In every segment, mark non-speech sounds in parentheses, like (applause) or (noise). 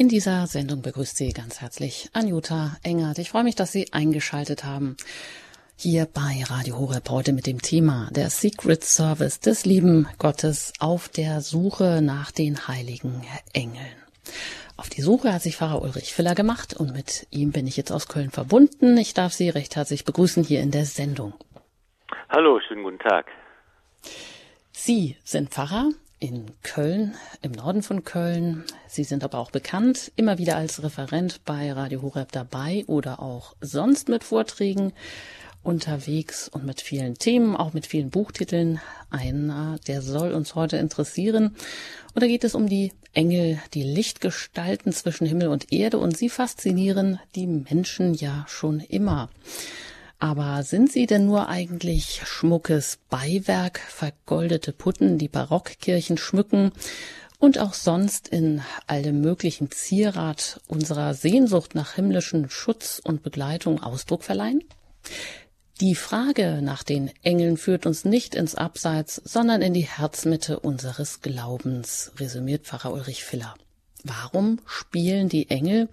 In dieser Sendung begrüßt Sie ganz herzlich Anjuta Engert. Ich freue mich, dass Sie eingeschaltet haben. Hier bei Radio Horeb heute mit dem Thema der Secret Service des lieben Gottes auf der Suche nach den heiligen Engeln. Auf die Suche hat sich Pfarrer Ulrich Filler gemacht und mit ihm bin ich jetzt aus Köln verbunden. Ich darf Sie recht herzlich begrüßen hier in der Sendung. Hallo, schönen guten Tag. Sie sind Pfarrer in Köln, im Norden von Köln. Sie sind aber auch bekannt, immer wieder als Referent bei Radio Horeb dabei oder auch sonst mit Vorträgen unterwegs und mit vielen Themen, auch mit vielen Buchtiteln. Einer, der soll uns heute interessieren. Und da geht es um die Engel, die Lichtgestalten zwischen Himmel und Erde und sie faszinieren die Menschen ja schon immer. Aber sind sie denn nur eigentlich schmuckes Beiwerk, vergoldete Putten, die Barockkirchen schmücken und auch sonst in allem möglichen Zierat unserer Sehnsucht nach himmlischen Schutz und Begleitung Ausdruck verleihen? Die Frage nach den Engeln führt uns nicht ins Abseits, sondern in die Herzmitte unseres Glaubens, resümiert Pfarrer Ulrich Filler. Warum spielen die Engel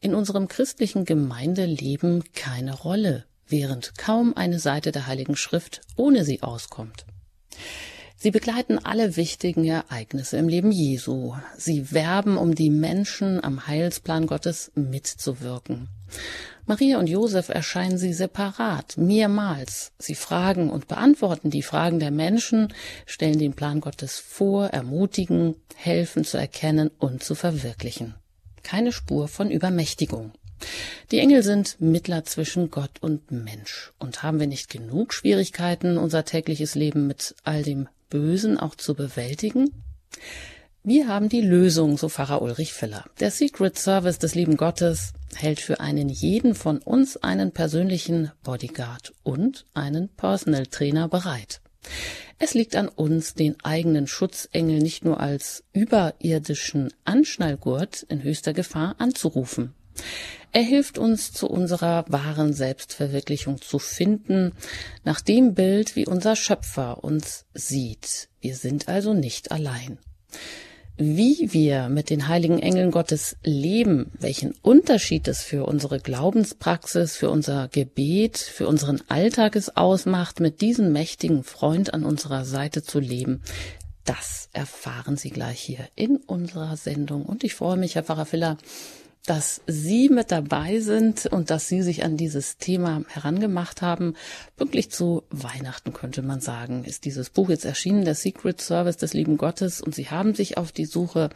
in unserem christlichen Gemeindeleben keine Rolle? Während kaum eine Seite der Heiligen Schrift ohne sie auskommt. Sie begleiten alle wichtigen Ereignisse im Leben Jesu. Sie werben, um die Menschen am Heilsplan Gottes mitzuwirken. Maria und Josef erscheinen sie separat, mehrmals. Sie fragen und beantworten die Fragen der Menschen, stellen den Plan Gottes vor, ermutigen, helfen zu erkennen und zu verwirklichen. Keine Spur von Übermächtigung. Die Engel sind Mittler zwischen Gott und Mensch. Und haben wir nicht genug Schwierigkeiten, unser tägliches Leben mit all dem Bösen auch zu bewältigen? Wir haben die Lösung, so Pfarrer Ulrich Filler. Der Secret Service des lieben Gottes hält für einen jeden von uns einen persönlichen Bodyguard und einen Personal Trainer bereit. Es liegt an uns, den eigenen Schutzengel nicht nur als überirdischen Anschnallgurt in höchster Gefahr anzurufen. Er hilft uns zu unserer wahren Selbstverwirklichung zu finden, nach dem Bild, wie unser Schöpfer uns sieht. Wir sind also nicht allein. Wie wir mit den heiligen Engeln Gottes leben, welchen Unterschied es für unsere Glaubenspraxis, für unser Gebet, für unseren Alltag es ausmacht, mit diesem mächtigen Freund an unserer Seite zu leben, das erfahren Sie gleich hier in unserer Sendung. Und ich freue mich, Herr Pfarrer Filler, dass Sie mit dabei sind und dass Sie sich an dieses Thema herangemacht haben. Pünktlich zu Weihnachten könnte man sagen, ist dieses Buch jetzt erschienen, der Secret Service des lieben Gottes. Und Sie haben sich auf die Suche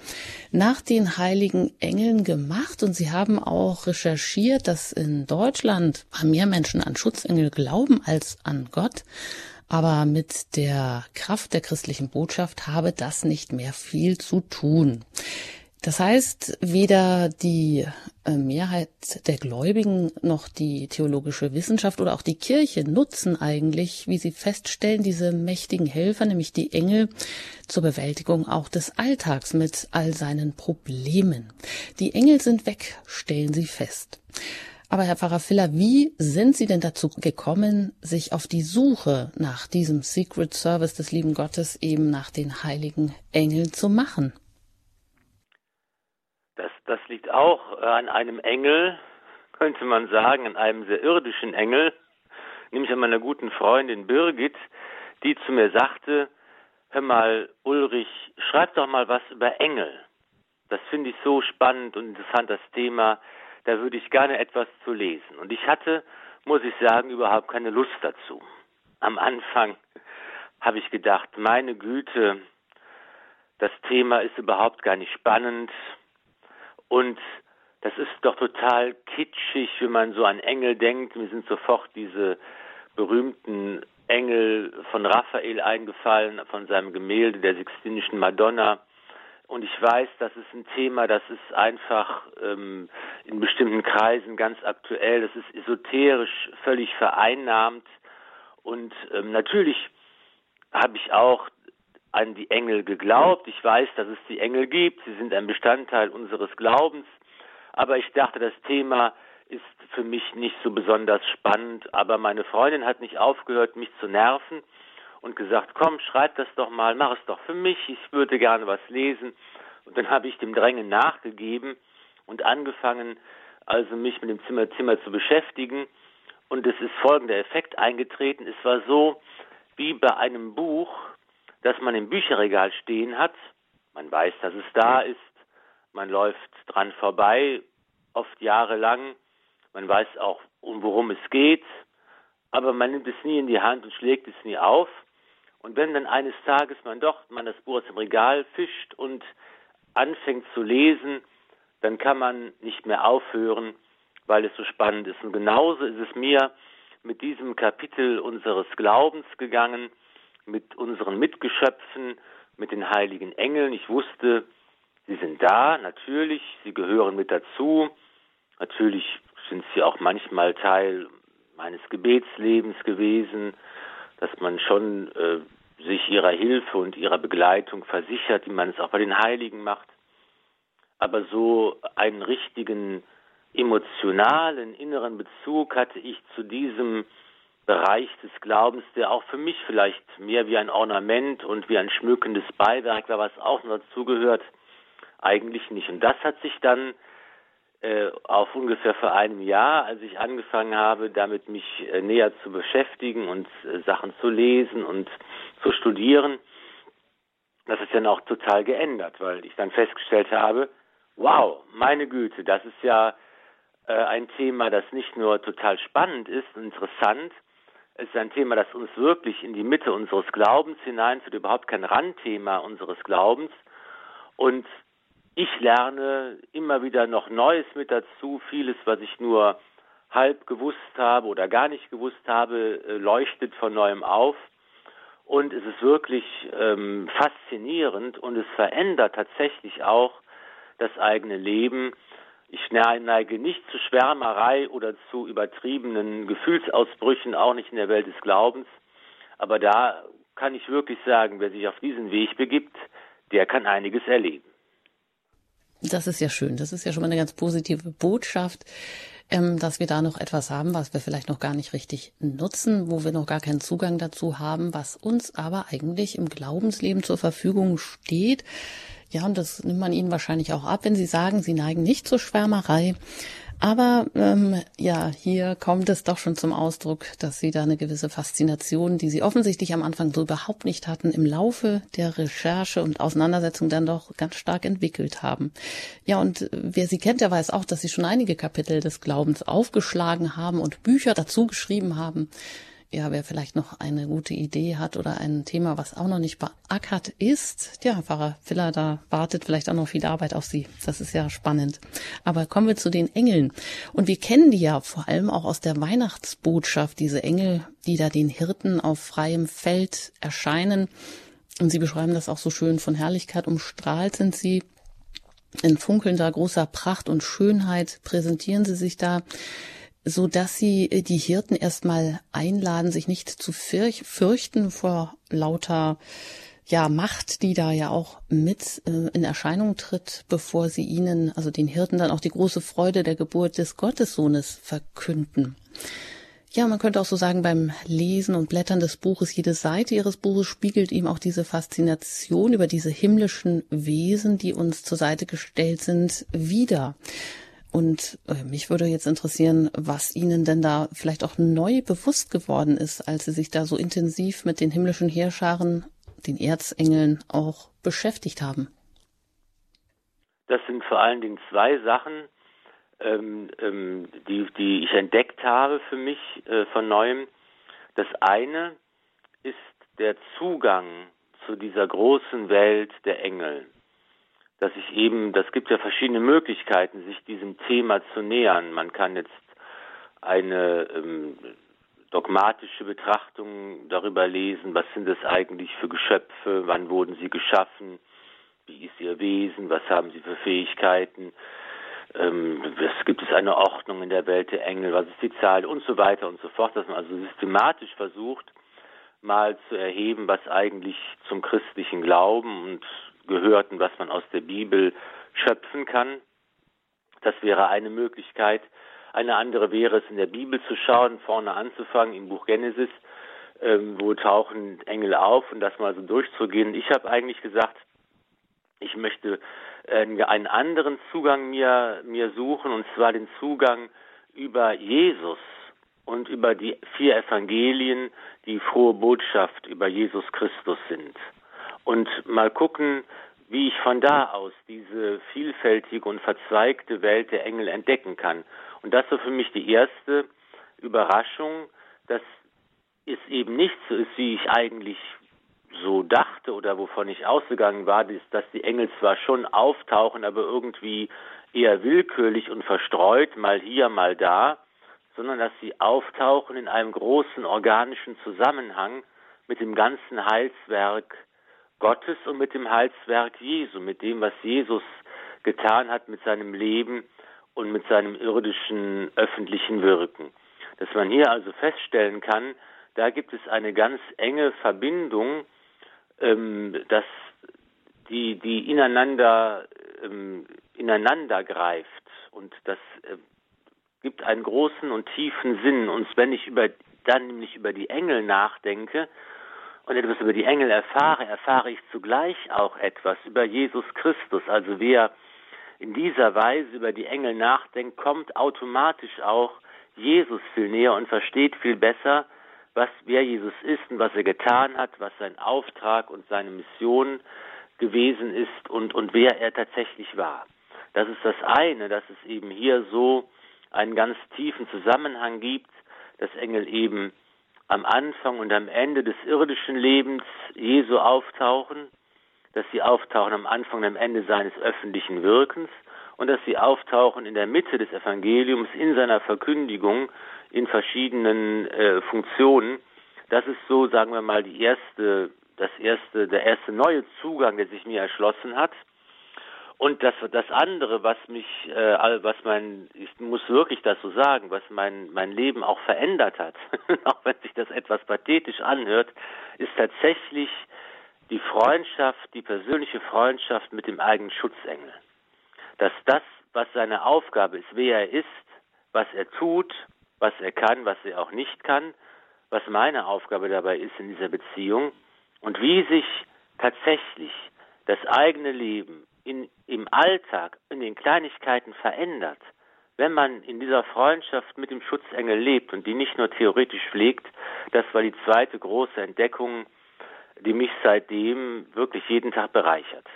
nach den heiligen Engeln gemacht und Sie haben auch recherchiert, dass in Deutschland mehr Menschen an Schutzengel glauben als an Gott. Aber mit der Kraft der christlichen Botschaft habe das nicht mehr viel zu tun. Das heißt, weder die äh, Mehrheit der Gläubigen noch die theologische Wissenschaft oder auch die Kirche nutzen eigentlich, wie sie feststellen, diese mächtigen Helfer, nämlich die Engel, zur Bewältigung auch des Alltags mit all seinen Problemen. Die Engel sind weg, stellen sie fest. Aber Herr Pfarrer Filler, wie sind Sie denn dazu gekommen, sich auf die Suche nach diesem Secret Service des lieben Gottes eben nach den heiligen Engeln zu machen? Das, liegt auch an einem Engel, könnte man sagen, an einem sehr irdischen Engel, nämlich an meiner guten Freundin Birgit, die zu mir sagte, hör mal, Ulrich, schreib doch mal was über Engel. Das finde ich so spannend und interessant, das Thema. Da würde ich gerne etwas zu lesen. Und ich hatte, muss ich sagen, überhaupt keine Lust dazu. Am Anfang habe ich gedacht, meine Güte, das Thema ist überhaupt gar nicht spannend. Und das ist doch total kitschig, wenn man so an Engel denkt. Mir sind sofort diese berühmten Engel von Raphael eingefallen, von seinem Gemälde der Sixtinischen Madonna. Und ich weiß, das ist ein Thema, das ist einfach ähm, in bestimmten Kreisen ganz aktuell. Das ist esoterisch völlig vereinnahmt. Und ähm, natürlich habe ich auch an die Engel geglaubt. Ich weiß, dass es die Engel gibt. Sie sind ein Bestandteil unseres Glaubens. Aber ich dachte, das Thema ist für mich nicht so besonders spannend. Aber meine Freundin hat nicht aufgehört, mich zu nerven und gesagt, komm, schreib das doch mal, mach es doch für mich. Ich würde gerne was lesen. Und dann habe ich dem Drängen nachgegeben und angefangen, also mich mit dem Zimmer, Zimmer zu beschäftigen. Und es ist folgender Effekt eingetreten. Es war so wie bei einem Buch, das man im Bücherregal stehen hat. Man weiß, dass es da ist. Man läuft dran vorbei, oft jahrelang. Man weiß auch, worum es geht. Aber man nimmt es nie in die Hand und schlägt es nie auf. Und wenn dann eines Tages man doch man das Buch aus dem Regal fischt und anfängt zu lesen, dann kann man nicht mehr aufhören, weil es so spannend ist. Und genauso ist es mir mit diesem Kapitel unseres Glaubens gegangen, mit unseren Mitgeschöpfen, mit den heiligen Engeln. Ich wusste, sie sind da, natürlich, sie gehören mit dazu. Natürlich sind sie auch manchmal Teil meines Gebetslebens gewesen, dass man schon äh, sich ihrer Hilfe und ihrer Begleitung versichert, wie man es auch bei den Heiligen macht. Aber so einen richtigen emotionalen inneren Bezug hatte ich zu diesem Bereich des Glaubens, der auch für mich vielleicht mehr wie ein Ornament und wie ein schmückendes Beiwerk war, was auch noch dazugehört, eigentlich nicht. Und das hat sich dann äh, auf ungefähr vor einem Jahr, als ich angefangen habe, damit mich äh, näher zu beschäftigen und äh, Sachen zu lesen und zu studieren, das ist dann auch total geändert, weil ich dann festgestellt habe, wow, meine Güte, das ist ja äh, ein Thema, das nicht nur total spannend ist und interessant, es ist ein Thema, das uns wirklich in die Mitte unseres Glaubens hineinführt, überhaupt kein Randthema unseres Glaubens. Und ich lerne immer wieder noch Neues mit dazu. Vieles, was ich nur halb gewusst habe oder gar nicht gewusst habe, äh, leuchtet von neuem auf. Und es ist wirklich ähm, faszinierend und es verändert tatsächlich auch das eigene Leben. Ich neige nicht zu Schwärmerei oder zu übertriebenen Gefühlsausbrüchen, auch nicht in der Welt des Glaubens. Aber da kann ich wirklich sagen, wer sich auf diesen Weg begibt, der kann einiges erleben. Das ist ja schön. Das ist ja schon mal eine ganz positive Botschaft, ähm, dass wir da noch etwas haben, was wir vielleicht noch gar nicht richtig nutzen, wo wir noch gar keinen Zugang dazu haben, was uns aber eigentlich im Glaubensleben zur Verfügung steht. Ja, und das nimmt man ihnen wahrscheinlich auch ab, wenn sie sagen, sie neigen nicht zur Schwärmerei. Aber ähm, ja, hier kommt es doch schon zum Ausdruck, dass sie da eine gewisse Faszination, die sie offensichtlich am Anfang so überhaupt nicht hatten, im Laufe der Recherche und Auseinandersetzung dann doch ganz stark entwickelt haben. Ja, und wer sie kennt, der weiß auch, dass sie schon einige Kapitel des Glaubens aufgeschlagen haben und Bücher dazu geschrieben haben ja, wer vielleicht noch eine gute Idee hat oder ein Thema, was auch noch nicht beackert ist, ja, Pfarrer Filler, da wartet vielleicht auch noch viel Arbeit auf Sie. Das ist ja spannend. Aber kommen wir zu den Engeln. Und wir kennen die ja vor allem auch aus der Weihnachtsbotschaft, diese Engel, die da den Hirten auf freiem Feld erscheinen. Und Sie beschreiben das auch so schön, von Herrlichkeit umstrahlt sind sie. In funkelnder großer Pracht und Schönheit präsentieren sie sich da so dass sie äh, die Hirten erstmal einladen, sich nicht zu fürchten vor lauter ja, Macht, die da ja auch mit äh, in Erscheinung tritt, bevor sie ihnen, also den Hirten, dann auch die große Freude der Geburt des Gottessohnes verkünden. Ja, man könnte auch so sagen, beim Lesen und Blättern des Buches, jede Seite ihres Buches spiegelt ihm auch diese Faszination über diese himmlischen Wesen, die uns zur Seite gestellt sind, wieder. Und äh, mich würde jetzt interessieren, was Ihnen denn da vielleicht auch neu bewusst geworden ist, als Sie sich da so intensiv mit den himmlischen Heerscharen, den Erzengeln auch beschäftigt haben. Das sind vor allen Dingen zwei Sachen, ähm, ähm, die, die ich entdeckt habe für mich äh, von neuem. Das eine ist der Zugang zu dieser großen Welt der Engel dass ich eben, das gibt ja verschiedene Möglichkeiten, sich diesem Thema zu nähern. Man kann jetzt eine ähm, dogmatische Betrachtung darüber lesen, was sind es eigentlich für Geschöpfe, wann wurden sie geschaffen, wie ist ihr Wesen, was haben sie für Fähigkeiten, ähm, es gibt es eine Ordnung in der Welt der Engel, was ist die Zahl und so weiter und so fort, dass man also systematisch versucht, mal zu erheben, was eigentlich zum christlichen Glauben und Gehörten, was man aus der Bibel schöpfen kann. Das wäre eine Möglichkeit. Eine andere wäre es, in der Bibel zu schauen, vorne anzufangen, im Buch Genesis, ähm, wo tauchen Engel auf und das mal so durchzugehen. Ich habe eigentlich gesagt, ich möchte äh, einen anderen Zugang mir, mir suchen, und zwar den Zugang über Jesus und über die vier Evangelien, die frohe Botschaft über Jesus Christus sind. Und mal gucken, wie ich von da aus diese vielfältige und verzweigte Welt der Engel entdecken kann. Und das war für mich die erste Überraschung, dass es eben nicht so ist, wie ich eigentlich so dachte oder wovon ich ausgegangen war, dass die Engel zwar schon auftauchen, aber irgendwie eher willkürlich und verstreut, mal hier, mal da, sondern dass sie auftauchen in einem großen organischen Zusammenhang mit dem ganzen Heilswerk Gottes und mit dem Heilswerk Jesu, mit dem, was Jesus getan hat mit seinem Leben und mit seinem irdischen öffentlichen Wirken. Dass man hier also feststellen kann, da gibt es eine ganz enge Verbindung, ähm, dass die, die ineinander, ähm, ineinander greift. Und das äh, gibt einen großen und tiefen Sinn. Und wenn ich über, dann nämlich über die Engel nachdenke und etwas über die Engel erfahre, erfahre ich zugleich auch etwas über Jesus Christus. Also wer in dieser Weise über die Engel nachdenkt, kommt automatisch auch Jesus viel näher und versteht viel besser, was, wer Jesus ist und was er getan hat, was sein Auftrag und seine Mission gewesen ist und, und wer er tatsächlich war. Das ist das eine, dass es eben hier so einen ganz tiefen Zusammenhang gibt, dass Engel eben am Anfang und am Ende des irdischen Lebens Jesu auftauchen, dass sie auftauchen am Anfang und am Ende seines öffentlichen Wirkens und dass sie auftauchen in der Mitte des Evangeliums in seiner Verkündigung in verschiedenen äh, Funktionen. Das ist so, sagen wir mal, die erste, das erste, der erste neue Zugang, der sich mir erschlossen hat. Und das, das andere, was mich, äh, was mein, ich muss wirklich das so sagen, was mein, mein Leben auch verändert hat, (laughs) auch wenn sich das etwas pathetisch anhört, ist tatsächlich die Freundschaft, die persönliche Freundschaft mit dem eigenen Schutzengel. Dass das, was seine Aufgabe ist, wer er ist, was er tut, was er kann, was er auch nicht kann, was meine Aufgabe dabei ist in dieser Beziehung und wie sich tatsächlich das eigene Leben in, im Alltag, in den Kleinigkeiten verändert, wenn man in dieser Freundschaft mit dem Schutzengel lebt und die nicht nur theoretisch pflegt, das war die zweite große Entdeckung, die mich seitdem wirklich jeden Tag bereichert.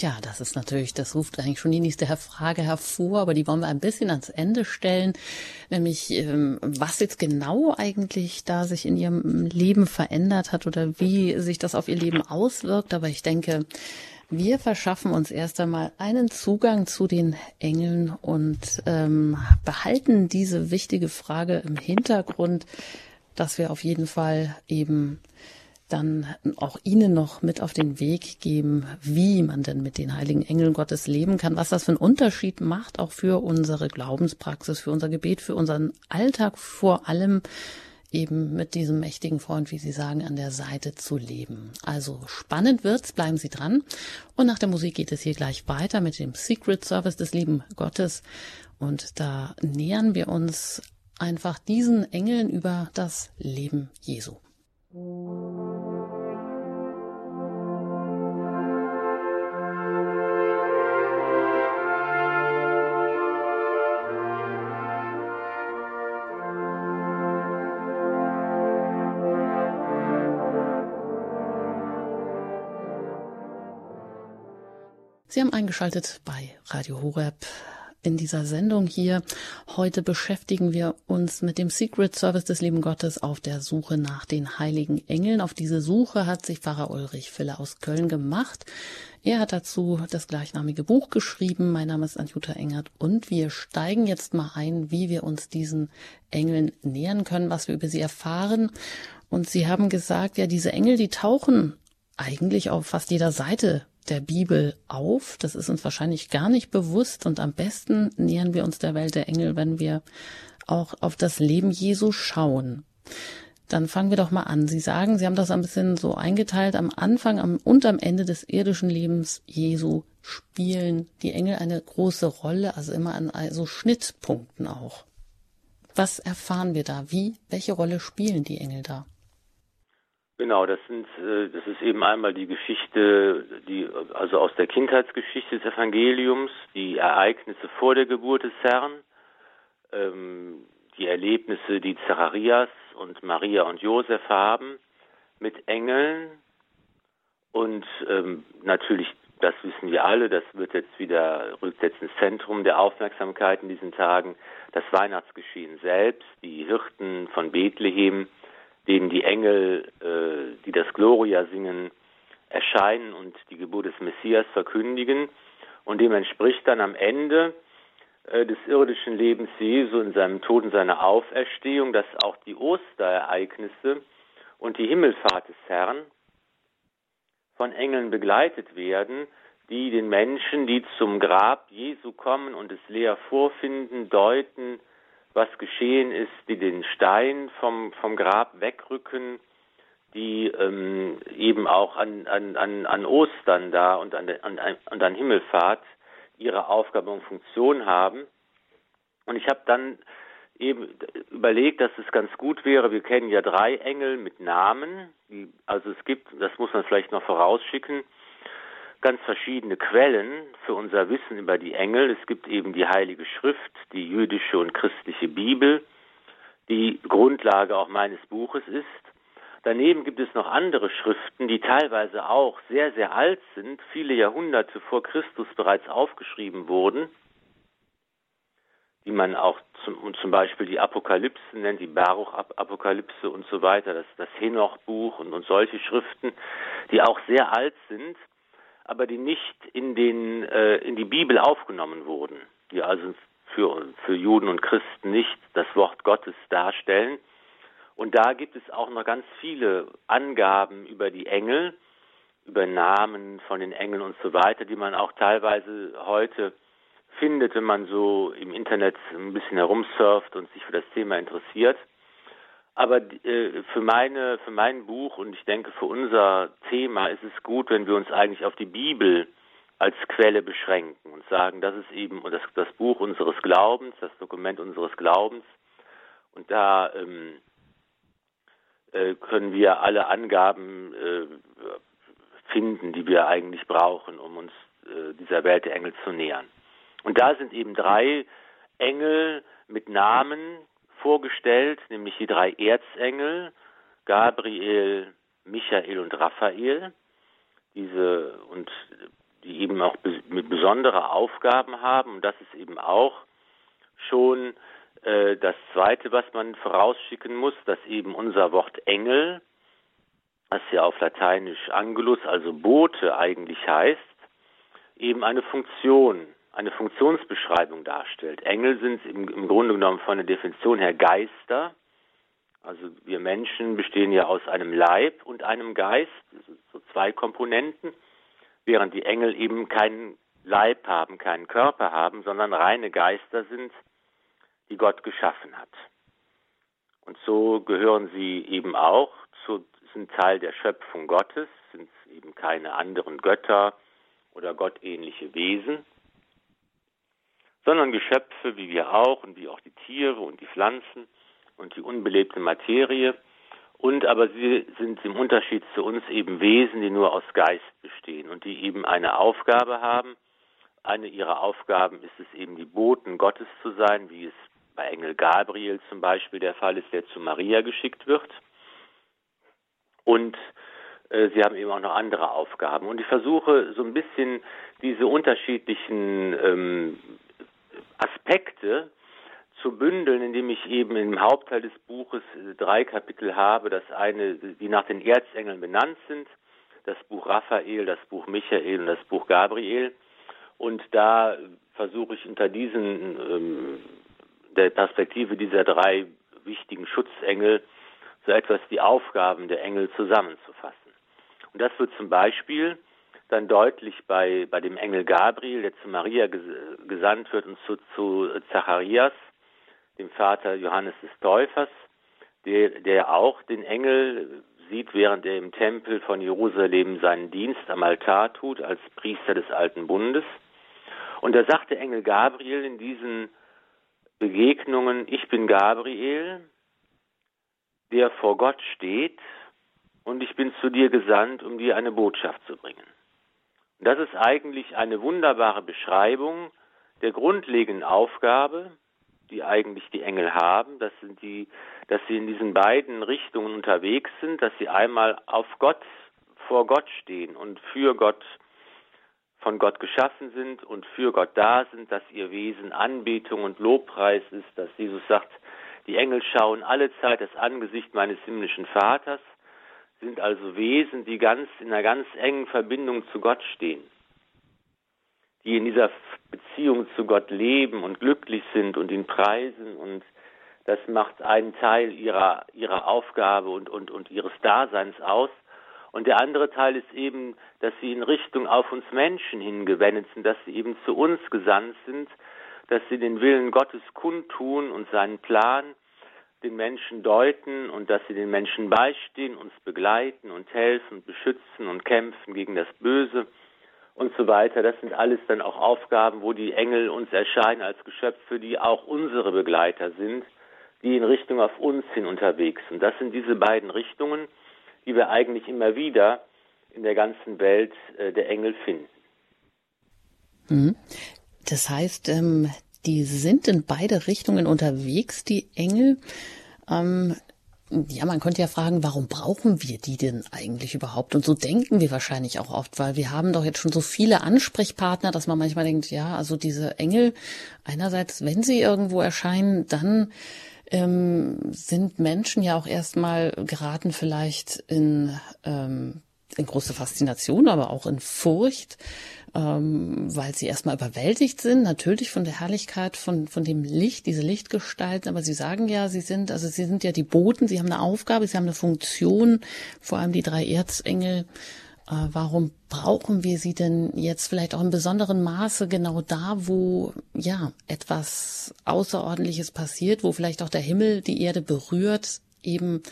Ja, das ist natürlich, das ruft eigentlich schon die nächste Frage hervor, aber die wollen wir ein bisschen ans Ende stellen, nämlich ähm, was jetzt genau eigentlich da sich in ihrem Leben verändert hat oder wie sich das auf ihr Leben auswirkt. Aber ich denke, wir verschaffen uns erst einmal einen Zugang zu den Engeln und ähm, behalten diese wichtige Frage im Hintergrund, dass wir auf jeden Fall eben dann auch Ihnen noch mit auf den Weg geben, wie man denn mit den heiligen Engeln Gottes leben kann, was das für einen Unterschied macht, auch für unsere Glaubenspraxis, für unser Gebet, für unseren Alltag, vor allem eben mit diesem mächtigen Freund, wie Sie sagen, an der Seite zu leben. Also spannend wird's, bleiben Sie dran. Und nach der Musik geht es hier gleich weiter mit dem Secret Service des lieben Gottes. Und da nähern wir uns einfach diesen Engeln über das Leben Jesu. Sie haben eingeschaltet bei Radio Horeb in dieser Sendung hier. Heute beschäftigen wir uns mit dem Secret Service des lieben Gottes auf der Suche nach den heiligen Engeln. Auf diese Suche hat sich Pfarrer Ulrich Fille aus Köln gemacht. Er hat dazu das gleichnamige Buch geschrieben. Mein Name ist Anjuta Engert und wir steigen jetzt mal ein, wie wir uns diesen Engeln nähern können, was wir über sie erfahren. Und Sie haben gesagt, ja, diese Engel, die tauchen eigentlich auf fast jeder Seite der Bibel auf. Das ist uns wahrscheinlich gar nicht bewusst und am besten nähern wir uns der Welt der Engel, wenn wir auch auf das Leben Jesu schauen. Dann fangen wir doch mal an. Sie sagen, Sie haben das ein bisschen so eingeteilt. Am Anfang am, und am Ende des irdischen Lebens Jesu spielen die Engel eine große Rolle, also immer an so Schnittpunkten auch. Was erfahren wir da? Wie, welche Rolle spielen die Engel da? Genau, das sind, äh, das ist eben einmal die Geschichte, die, also aus der Kindheitsgeschichte des Evangeliums, die Ereignisse vor der Geburt des Herrn, ähm, die Erlebnisse, die Zacharias und Maria und Josef haben mit Engeln. Und ähm, natürlich, das wissen wir alle, das wird jetzt wieder, rückt jetzt ins Zentrum der Aufmerksamkeit in diesen Tagen, das Weihnachtsgeschehen selbst, die Hirten von Bethlehem, denen die Engel, äh, die das Gloria singen, erscheinen und die Geburt des Messias verkündigen. Und dem entspricht dann am Ende äh, des irdischen Lebens Jesu in seinem Tod und seiner Auferstehung, dass auch die Osterereignisse und die Himmelfahrt des Herrn von Engeln begleitet werden, die den Menschen, die zum Grab Jesu kommen und es leer vorfinden, deuten, was geschehen ist, die den Stein vom, vom Grab wegrücken, die ähm, eben auch an, an, an, Ostern da und an, an, und an Himmelfahrt ihre Aufgabe und Funktion haben. Und ich habe dann eben überlegt, dass es ganz gut wäre, wir kennen ja drei Engel mit Namen, die, also es gibt, das muss man vielleicht noch vorausschicken, ganz verschiedene Quellen für unser Wissen über die Engel. Es gibt eben die Heilige Schrift, die jüdische und christliche Bibel, die Grundlage auch meines Buches ist. Daneben gibt es noch andere Schriften, die teilweise auch sehr, sehr alt sind, viele Jahrhunderte vor Christus bereits aufgeschrieben wurden, die man auch zum, zum Beispiel die Apokalypse nennt, die Baruch-Apokalypse und so weiter, das, das Henoch-Buch und, und solche Schriften, die auch sehr alt sind aber die nicht in, den, äh, in die Bibel aufgenommen wurden, die also für, für Juden und Christen nicht das Wort Gottes darstellen. Und da gibt es auch noch ganz viele Angaben über die Engel, über Namen von den Engeln und so weiter, die man auch teilweise heute findet, wenn man so im Internet ein bisschen herumsurft und sich für das Thema interessiert. Aber äh, für meine, für mein Buch und ich denke für unser Thema ist es gut, wenn wir uns eigentlich auf die Bibel als Quelle beschränken und sagen, das ist eben das, das Buch unseres Glaubens, das Dokument unseres Glaubens. Und da ähm, äh, können wir alle Angaben äh, finden, die wir eigentlich brauchen, um uns äh, dieser Welt der Engel zu nähern. Und da sind eben drei Engel mit Namen, vorgestellt, nämlich die drei Erzengel, Gabriel, Michael und Raphael, diese und die eben auch mit besondere Aufgaben haben. Und das ist eben auch schon äh, das Zweite, was man vorausschicken muss, dass eben unser Wort Engel, was ja auf Lateinisch Angelus, also Bote eigentlich heißt, eben eine Funktion eine Funktionsbeschreibung darstellt. Engel sind im, im Grunde genommen von der Definition her Geister. Also wir Menschen bestehen ja aus einem Leib und einem Geist, so zwei Komponenten, während die Engel eben keinen Leib haben, keinen Körper haben, sondern reine Geister sind, die Gott geschaffen hat. Und so gehören sie eben auch zu, sind Teil der Schöpfung Gottes, sind eben keine anderen Götter oder gottähnliche Wesen sondern Geschöpfe wie wir auch und wie auch die Tiere und die Pflanzen und die unbelebte Materie. Und aber sie sind im Unterschied zu uns eben Wesen, die nur aus Geist bestehen und die eben eine Aufgabe haben. Eine ihrer Aufgaben ist es eben, die Boten Gottes zu sein, wie es bei Engel Gabriel zum Beispiel der Fall ist, der zu Maria geschickt wird. Und äh, sie haben eben auch noch andere Aufgaben. Und ich versuche so ein bisschen diese unterschiedlichen ähm, Aspekte zu bündeln, indem ich eben im Hauptteil des Buches äh, drei Kapitel habe. Das eine, die nach den Erzengeln benannt sind, das Buch Raphael, das Buch Michael und das Buch Gabriel. Und da versuche ich unter diesen ähm, der Perspektive dieser drei wichtigen Schutzengel so etwas die Aufgaben der Engel zusammenzufassen. Und das wird zum Beispiel dann deutlich bei, bei dem Engel Gabriel, der zu Maria gesandt wird und zu, zu Zacharias, dem Vater Johannes des Täufers, der, der auch den Engel sieht, während er im Tempel von Jerusalem seinen Dienst am Altar tut, als Priester des Alten Bundes. Und da sagt der Engel Gabriel in diesen Begegnungen, ich bin Gabriel, der vor Gott steht und ich bin zu dir gesandt, um dir eine Botschaft zu bringen. Das ist eigentlich eine wunderbare Beschreibung der grundlegenden Aufgabe, die eigentlich die Engel haben. Das sind die, dass sie in diesen beiden Richtungen unterwegs sind, dass sie einmal auf Gott, vor Gott stehen und für Gott, von Gott geschaffen sind und für Gott da sind, dass ihr Wesen Anbetung und Lobpreis ist, dass Jesus sagt, die Engel schauen alle Zeit das Angesicht meines himmlischen Vaters, sind also Wesen, die ganz in einer ganz engen Verbindung zu Gott stehen die in dieser Beziehung zu Gott leben und glücklich sind und ihn preisen und das macht einen Teil ihrer, ihrer Aufgabe und, und, und ihres Daseins aus. Und der andere Teil ist eben, dass sie in Richtung auf uns Menschen hingewendet sind, dass sie eben zu uns gesandt sind, dass sie den Willen Gottes kundtun und seinen Plan den Menschen deuten und dass sie den Menschen beistehen, uns begleiten und helfen und beschützen und kämpfen gegen das Böse und so weiter. Das sind alles dann auch Aufgaben, wo die Engel uns erscheinen als Geschöpfe, die auch unsere Begleiter sind, die in Richtung auf uns hin unterwegs sind. Das sind diese beiden Richtungen, die wir eigentlich immer wieder in der ganzen Welt äh, der Engel finden. Mhm. Das heißt, ähm, die sind in beide Richtungen unterwegs, die Engel. Ähm, ja, man könnte ja fragen, warum brauchen wir die denn eigentlich überhaupt? Und so denken wir wahrscheinlich auch oft, weil wir haben doch jetzt schon so viele Ansprechpartner, dass man manchmal denkt, ja, also diese Engel, einerseits, wenn sie irgendwo erscheinen, dann ähm, sind Menschen ja auch erstmal geraten vielleicht in, ähm, in große Faszination, aber auch in Furcht ähm, weil sie erstmal überwältigt sind, natürlich von der Herrlichkeit von, von dem Licht, diese Lichtgestalten, aber sie sagen ja, sie sind, also sie sind ja die Boten, sie haben eine Aufgabe, sie haben eine Funktion, vor allem die drei Erzengel. Äh, warum brauchen wir sie denn jetzt vielleicht auch in besonderem Maße genau da, wo ja etwas Außerordentliches passiert, wo vielleicht auch der Himmel die Erde berührt, eben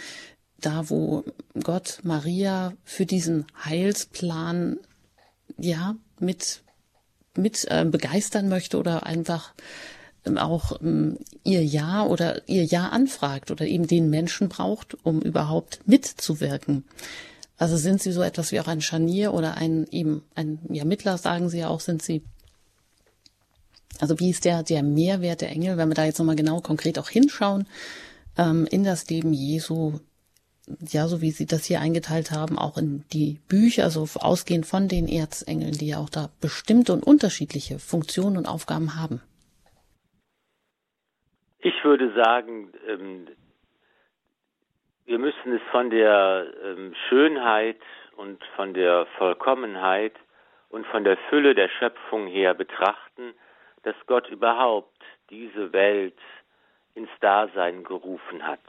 da, wo Gott Maria für diesen Heilsplan ja mit, mit äh, begeistern möchte oder einfach ähm, auch ähm, ihr Ja oder ihr Ja anfragt oder eben den Menschen braucht, um überhaupt mitzuwirken. Also sind sie so etwas wie auch ein Scharnier oder ein eben ein ja, Mittler, sagen sie ja auch, sind sie. Also wie ist der, der Mehrwert der Engel, wenn wir da jetzt nochmal genau konkret auch hinschauen, ähm, in das Leben Jesu, ja, so wie Sie das hier eingeteilt haben, auch in die Bücher, also ausgehend von den Erzengeln, die ja auch da bestimmte und unterschiedliche Funktionen und Aufgaben haben? Ich würde sagen, ähm, wir müssen es von der ähm, Schönheit und von der Vollkommenheit und von der Fülle der Schöpfung her betrachten, dass Gott überhaupt diese Welt ins Dasein gerufen hat.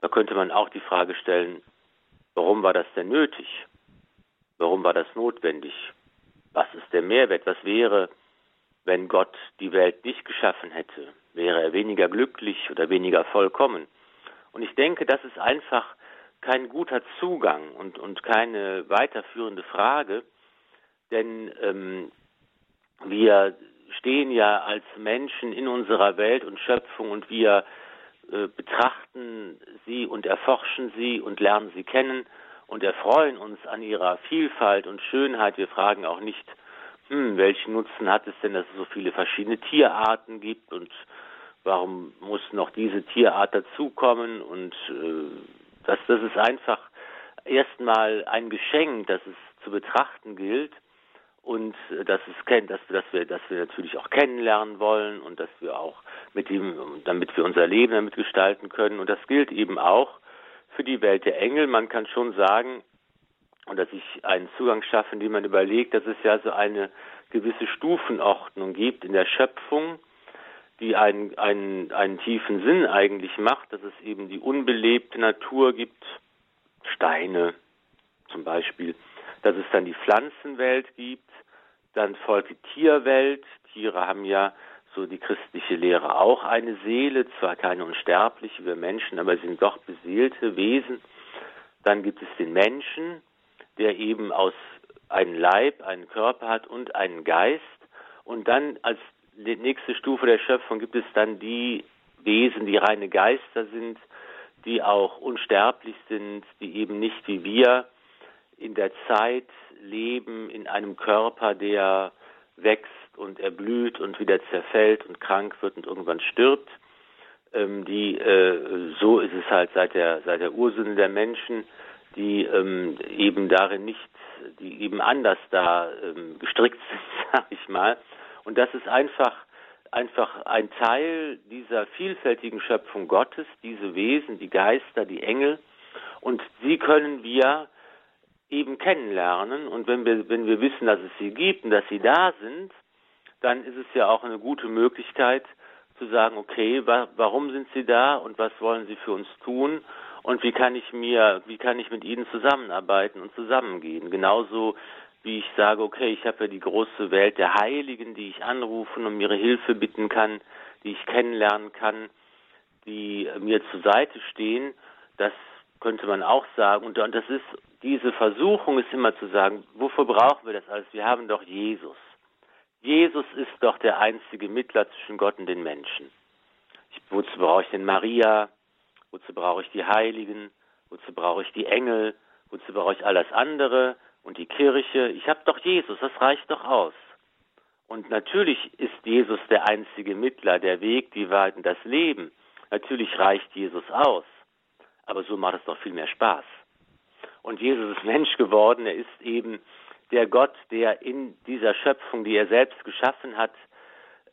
Da könnte man auch die Frage stellen, warum war das denn nötig? Warum war das notwendig? Was ist der Mehrwert? Was wäre, wenn Gott die Welt nicht geschaffen hätte? Wäre er weniger glücklich oder weniger vollkommen? Und ich denke, das ist einfach kein guter Zugang und, und keine weiterführende Frage, denn ähm, wir stehen ja als Menschen in unserer Welt und Schöpfung und wir betrachten sie und erforschen sie und lernen sie kennen und erfreuen uns an ihrer Vielfalt und Schönheit. Wir fragen auch nicht, hm, welchen Nutzen hat es denn, dass es so viele verschiedene Tierarten gibt und warum muss noch diese Tierart dazukommen und äh, das, das ist einfach erstmal ein Geschenk, das es zu betrachten gilt und äh, dass es kennt, dass, dass wir, dass wir natürlich auch kennenlernen wollen und dass wir auch mit ihm, damit wir unser Leben damit gestalten können. Und das gilt eben auch für die Welt der Engel. Man kann schon sagen, und dass ich einen Zugang schaffe, indem man überlegt, dass es ja so eine gewisse Stufenordnung gibt in der Schöpfung, die einen, einen, einen tiefen Sinn eigentlich macht, dass es eben die unbelebte Natur gibt, Steine zum Beispiel, dass es dann die Pflanzenwelt gibt, dann folgt die Tierwelt. Tiere haben ja so die christliche Lehre auch eine Seele, zwar keine unsterbliche wir Menschen, aber sind doch beseelte Wesen. Dann gibt es den Menschen, der eben aus einem Leib, einen Körper hat und einen Geist. Und dann als nächste Stufe der Schöpfung gibt es dann die Wesen, die reine Geister sind, die auch unsterblich sind, die eben nicht wie wir in der Zeit leben, in einem Körper, der wächst und erblüht und wieder zerfällt und krank wird und irgendwann stirbt. Ähm, die, äh, so ist es halt seit der, seit der Ursünde der Menschen, die ähm, eben darin nicht, die eben anders da ähm, gestrickt (laughs) sind, sag ich mal. Und das ist einfach einfach ein Teil dieser vielfältigen Schöpfung Gottes, diese Wesen, die Geister, die Engel. Und sie können wir eben kennenlernen. Und wenn wir, wenn wir wissen, dass es sie gibt und dass sie da sind, dann ist es ja auch eine gute Möglichkeit zu sagen, okay, wa warum sind sie da und was wollen sie für uns tun und wie kann ich mir, wie kann ich mit ihnen zusammenarbeiten und zusammengehen. Genauso wie ich sage, okay, ich habe ja die große Welt der Heiligen, die ich anrufen und um ihre Hilfe bitten kann, die ich kennenlernen kann, die mir zur Seite stehen, das könnte man auch sagen. Und, das ist, diese Versuchung ist immer zu sagen, wofür brauchen wir das alles? Wir haben doch Jesus. Jesus ist doch der einzige Mittler zwischen Gott und den Menschen. Ich, wozu brauche ich denn Maria? Wozu brauche ich die Heiligen? Wozu brauche ich die Engel? Wozu brauche ich alles andere? und die Kirche. Ich habe doch Jesus, das reicht doch aus. Und natürlich ist Jesus der einzige Mittler, der Weg, die Wahrheit und das Leben. Natürlich reicht Jesus aus. Aber so macht es doch viel mehr Spaß. Und Jesus ist Mensch geworden. Er ist eben der Gott, der in dieser Schöpfung, die er selbst geschaffen hat,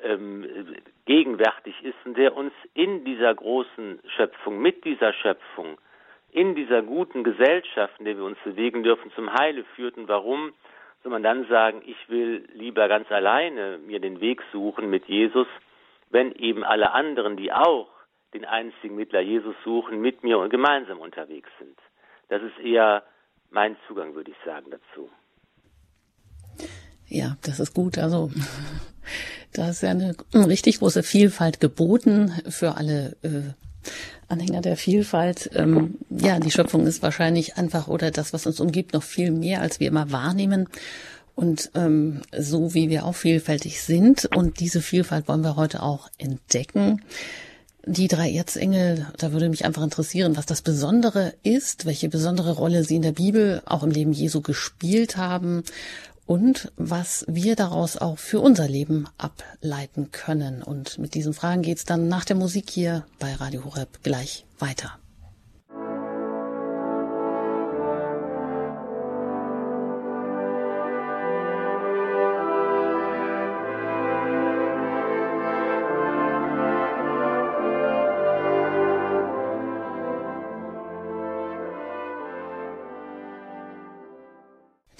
ähm, gegenwärtig ist und der uns in dieser großen Schöpfung, mit dieser Schöpfung in dieser guten Gesellschaft, in der wir uns bewegen dürfen, zum Heile führten. Warum soll man dann sagen, ich will lieber ganz alleine mir den Weg suchen mit Jesus, wenn eben alle anderen, die auch den einzigen Mittler Jesus suchen, mit mir und gemeinsam unterwegs sind? Das ist eher mein Zugang, würde ich sagen, dazu. Ja, das ist gut. Also (laughs) da ist ja eine richtig große Vielfalt geboten für alle äh, Anhänger der Vielfalt. Ähm, ja, die Schöpfung ist wahrscheinlich einfach oder das, was uns umgibt, noch viel mehr, als wir immer wahrnehmen. Und ähm, so wie wir auch vielfältig sind und diese Vielfalt wollen wir heute auch entdecken. Die drei Erzengel, da würde mich einfach interessieren, was das Besondere ist, welche besondere Rolle sie in der Bibel auch im Leben Jesu gespielt haben und was wir daraus auch für unser Leben ableiten können. Und mit diesen Fragen geht's dann nach der Musik hier bei Radio Horeb gleich weiter.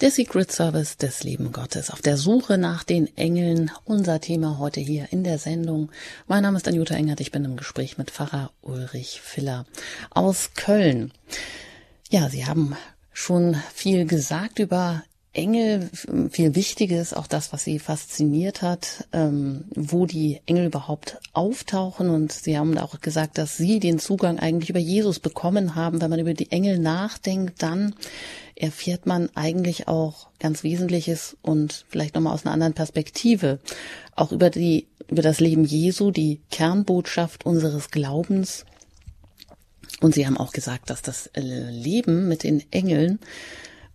Der Secret Service des lieben Gottes auf der Suche nach den Engeln. Unser Thema heute hier in der Sendung. Mein Name ist Anjuta Engert. Ich bin im Gespräch mit Pfarrer Ulrich Filler aus Köln. Ja, Sie haben schon viel gesagt über Engel, viel Wichtiges, auch das, was Sie fasziniert hat, ähm, wo die Engel überhaupt auftauchen. Und Sie haben auch gesagt, dass Sie den Zugang eigentlich über Jesus bekommen haben. Wenn man über die Engel nachdenkt, dann erfährt man eigentlich auch ganz Wesentliches und vielleicht nochmal aus einer anderen Perspektive. Auch über die, über das Leben Jesu, die Kernbotschaft unseres Glaubens. Und Sie haben auch gesagt, dass das Leben mit den Engeln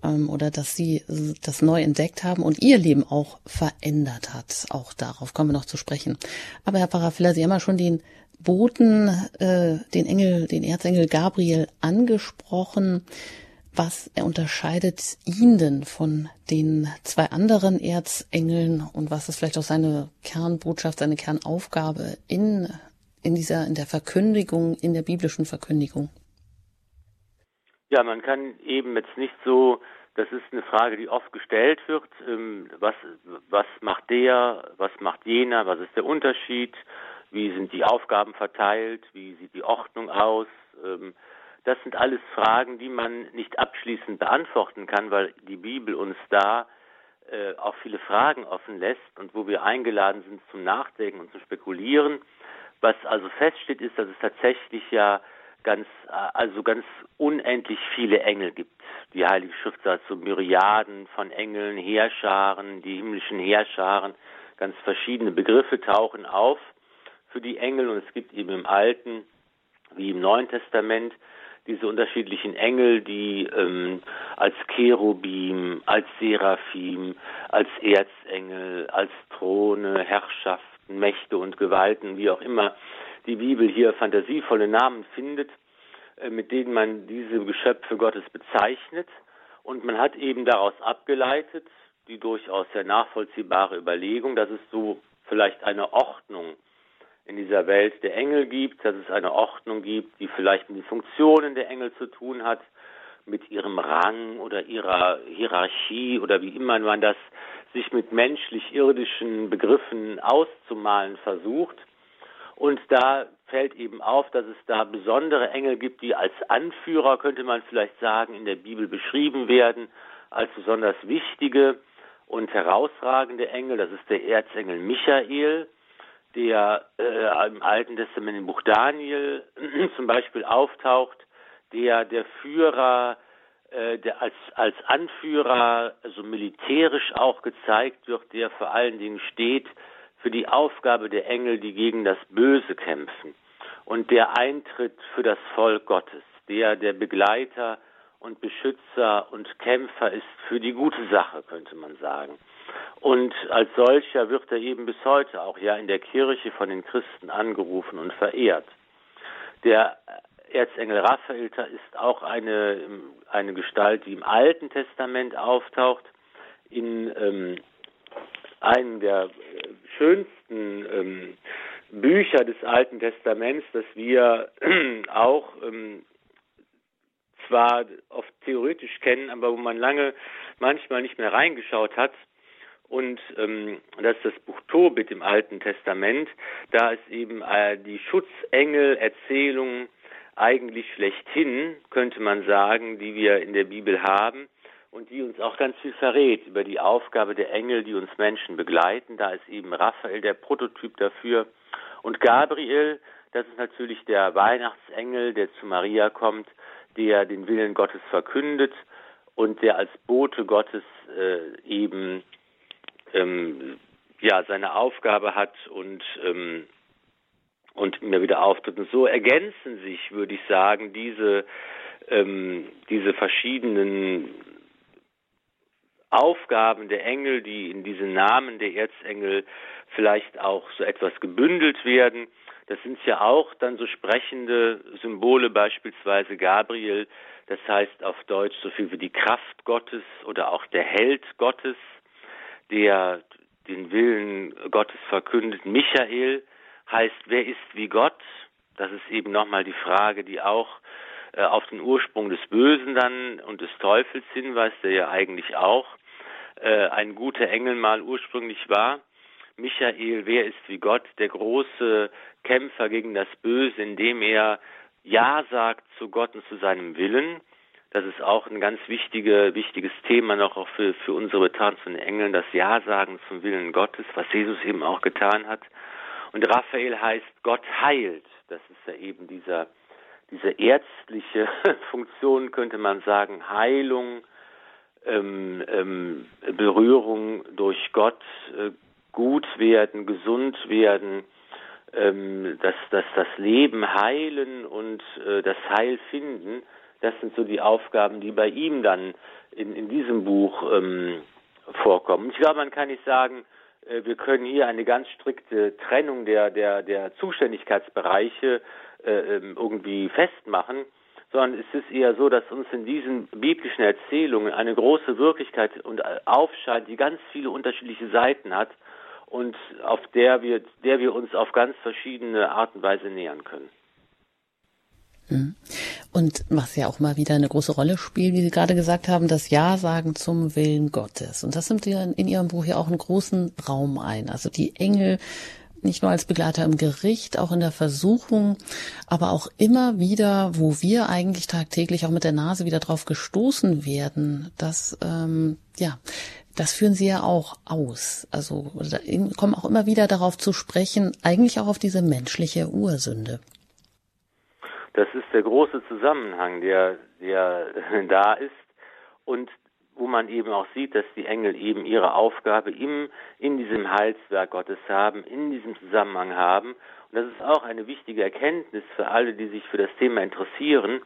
ähm, oder dass sie das neu entdeckt haben und ihr Leben auch verändert hat. Auch darauf kommen wir noch zu sprechen. Aber Herr Pfarrer Filler, Sie haben ja schon den Boten, äh, den Engel, den Erzengel Gabriel angesprochen. Was unterscheidet ihn denn von den zwei anderen Erzengeln und was ist vielleicht auch seine Kernbotschaft, seine Kernaufgabe in, in dieser, in der Verkündigung, in der biblischen Verkündigung? Ja, man kann eben jetzt nicht so, das ist eine Frage, die oft gestellt wird, ähm, was, was macht der, was macht jener, was ist der Unterschied, wie sind die Aufgaben verteilt, wie sieht die Ordnung aus. Ähm, das sind alles Fragen, die man nicht abschließend beantworten kann, weil die Bibel uns da äh, auch viele Fragen offen lässt und wo wir eingeladen sind zum Nachdenken und zum Spekulieren. Was also feststeht, ist, dass es tatsächlich ja ganz, also ganz unendlich viele Engel gibt. Die Heilige Schrift sagt so Myriaden von Engeln, Heerscharen, die himmlischen Heerscharen, ganz verschiedene Begriffe tauchen auf für die Engel und es gibt eben im Alten wie im Neuen Testament diese unterschiedlichen Engel, die ähm, als Cherubim, als Seraphim, als Erzengel, als Throne, Herrschaften, Mächte und Gewalten, wie auch immer die Bibel hier fantasievolle Namen findet, äh, mit denen man diese Geschöpfe Gottes bezeichnet. Und man hat eben daraus abgeleitet, die durchaus sehr nachvollziehbare Überlegung, dass es so vielleicht eine Ordnung in dieser Welt der Engel gibt, dass es eine Ordnung gibt, die vielleicht mit den Funktionen der Engel zu tun hat, mit ihrem Rang oder ihrer Hierarchie oder wie immer man das sich mit menschlich-irdischen Begriffen auszumalen versucht. Und da fällt eben auf, dass es da besondere Engel gibt, die als Anführer, könnte man vielleicht sagen, in der Bibel beschrieben werden, als besonders wichtige und herausragende Engel. Das ist der Erzengel Michael, der äh, im Alten Testament im Buch Daniel (clears throat) zum Beispiel auftaucht, der der Führer, äh, der als, als Anführer, also militärisch auch gezeigt wird, der vor allen Dingen steht für die Aufgabe der Engel, die gegen das Böse kämpfen und der eintritt für das Volk Gottes, der der Begleiter und Beschützer und Kämpfer ist für die gute Sache, könnte man sagen. Und als solcher wird er eben bis heute auch ja in der Kirche von den Christen angerufen und verehrt. Der Erzengel Raphael ist auch eine, eine Gestalt, die im Alten Testament auftaucht, in ähm, einem der schönsten ähm, Bücher des Alten Testaments, das wir auch ähm, zwar oft theoretisch kennen, aber wo man lange manchmal nicht mehr reingeschaut hat, und ähm, das ist das Buch Tobit im Alten Testament. Da ist eben äh, die Schutzengel-Erzählung eigentlich schlechthin, könnte man sagen, die wir in der Bibel haben und die uns auch ganz viel verrät über die Aufgabe der Engel, die uns Menschen begleiten. Da ist eben Raphael der Prototyp dafür und Gabriel, das ist natürlich der Weihnachtsengel, der zu Maria kommt, der den Willen Gottes verkündet und der als Bote Gottes äh, eben ähm, ja seine Aufgabe hat und ähm, und immer wieder auftritt. Und so ergänzen sich, würde ich sagen, diese ähm, diese verschiedenen Aufgaben der Engel, die in diesen Namen der Erzengel vielleicht auch so etwas gebündelt werden. Das sind ja auch dann so sprechende Symbole, beispielsweise Gabriel, das heißt auf Deutsch so viel wie die Kraft Gottes oder auch der Held Gottes der den Willen Gottes verkündet. Michael heißt, wer ist wie Gott? Das ist eben nochmal die Frage, die auch äh, auf den Ursprung des Bösen dann und des Teufels hinweist, der ja eigentlich auch äh, ein guter Engel mal ursprünglich war. Michael, wer ist wie Gott, der große Kämpfer gegen das Böse, indem er Ja sagt zu Gott und zu seinem Willen. Das ist auch ein ganz wichtige, wichtiges Thema noch auch für, für unsere Betrachtung von Engeln, das Ja sagen zum Willen Gottes, was Jesus eben auch getan hat. Und Raphael heißt Gott heilt. Das ist ja eben dieser, diese ärztliche (laughs) Funktion, könnte man sagen, Heilung, ähm, ähm, Berührung durch Gott, äh, gut werden, gesund werden, ähm, dass, dass das Leben heilen und äh, das Heil finden. Das sind so die Aufgaben, die bei ihm dann in, in diesem Buch ähm, vorkommen. Ich glaube, man kann nicht sagen, äh, wir können hier eine ganz strikte Trennung der, der, der Zuständigkeitsbereiche äh, ähm, irgendwie festmachen, sondern es ist eher so, dass uns in diesen biblischen Erzählungen eine große Wirklichkeit und aufscheint, die ganz viele unterschiedliche Seiten hat und auf der wir, der wir uns auf ganz verschiedene Art und Weise nähern können. Mhm. Und was ja auch mal wieder eine große Rolle spielt, wie Sie gerade gesagt haben, das Ja sagen zum Willen Gottes. Und das nimmt in Ihrem Buch ja auch einen großen Raum ein. Also die Engel nicht nur als Begleiter im Gericht, auch in der Versuchung, aber auch immer wieder, wo wir eigentlich tagtäglich auch mit der Nase wieder drauf gestoßen werden, dass ähm, ja, das führen Sie ja auch aus. Also kommen auch immer wieder darauf zu sprechen, eigentlich auch auf diese menschliche Ursünde. Das ist der große Zusammenhang, der, der (laughs) da ist und wo man eben auch sieht, dass die Engel eben ihre Aufgabe im, in diesem Heilswerk Gottes haben, in diesem Zusammenhang haben. Und das ist auch eine wichtige Erkenntnis für alle, die sich für das Thema interessieren.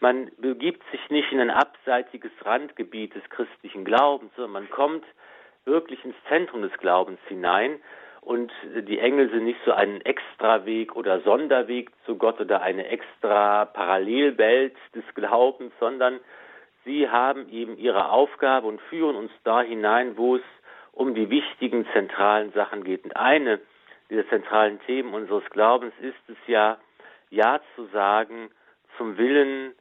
Man begibt sich nicht in ein abseitiges Randgebiet des christlichen Glaubens, sondern man kommt wirklich ins Zentrum des Glaubens hinein. Und die Engel sind nicht so ein Extraweg oder Sonderweg zu Gott oder eine extra Parallelwelt des Glaubens, sondern sie haben eben ihre Aufgabe und führen uns da hinein, wo es um die wichtigen zentralen Sachen geht. Und eine dieser zentralen Themen unseres Glaubens ist es ja, Ja zu sagen zum Willen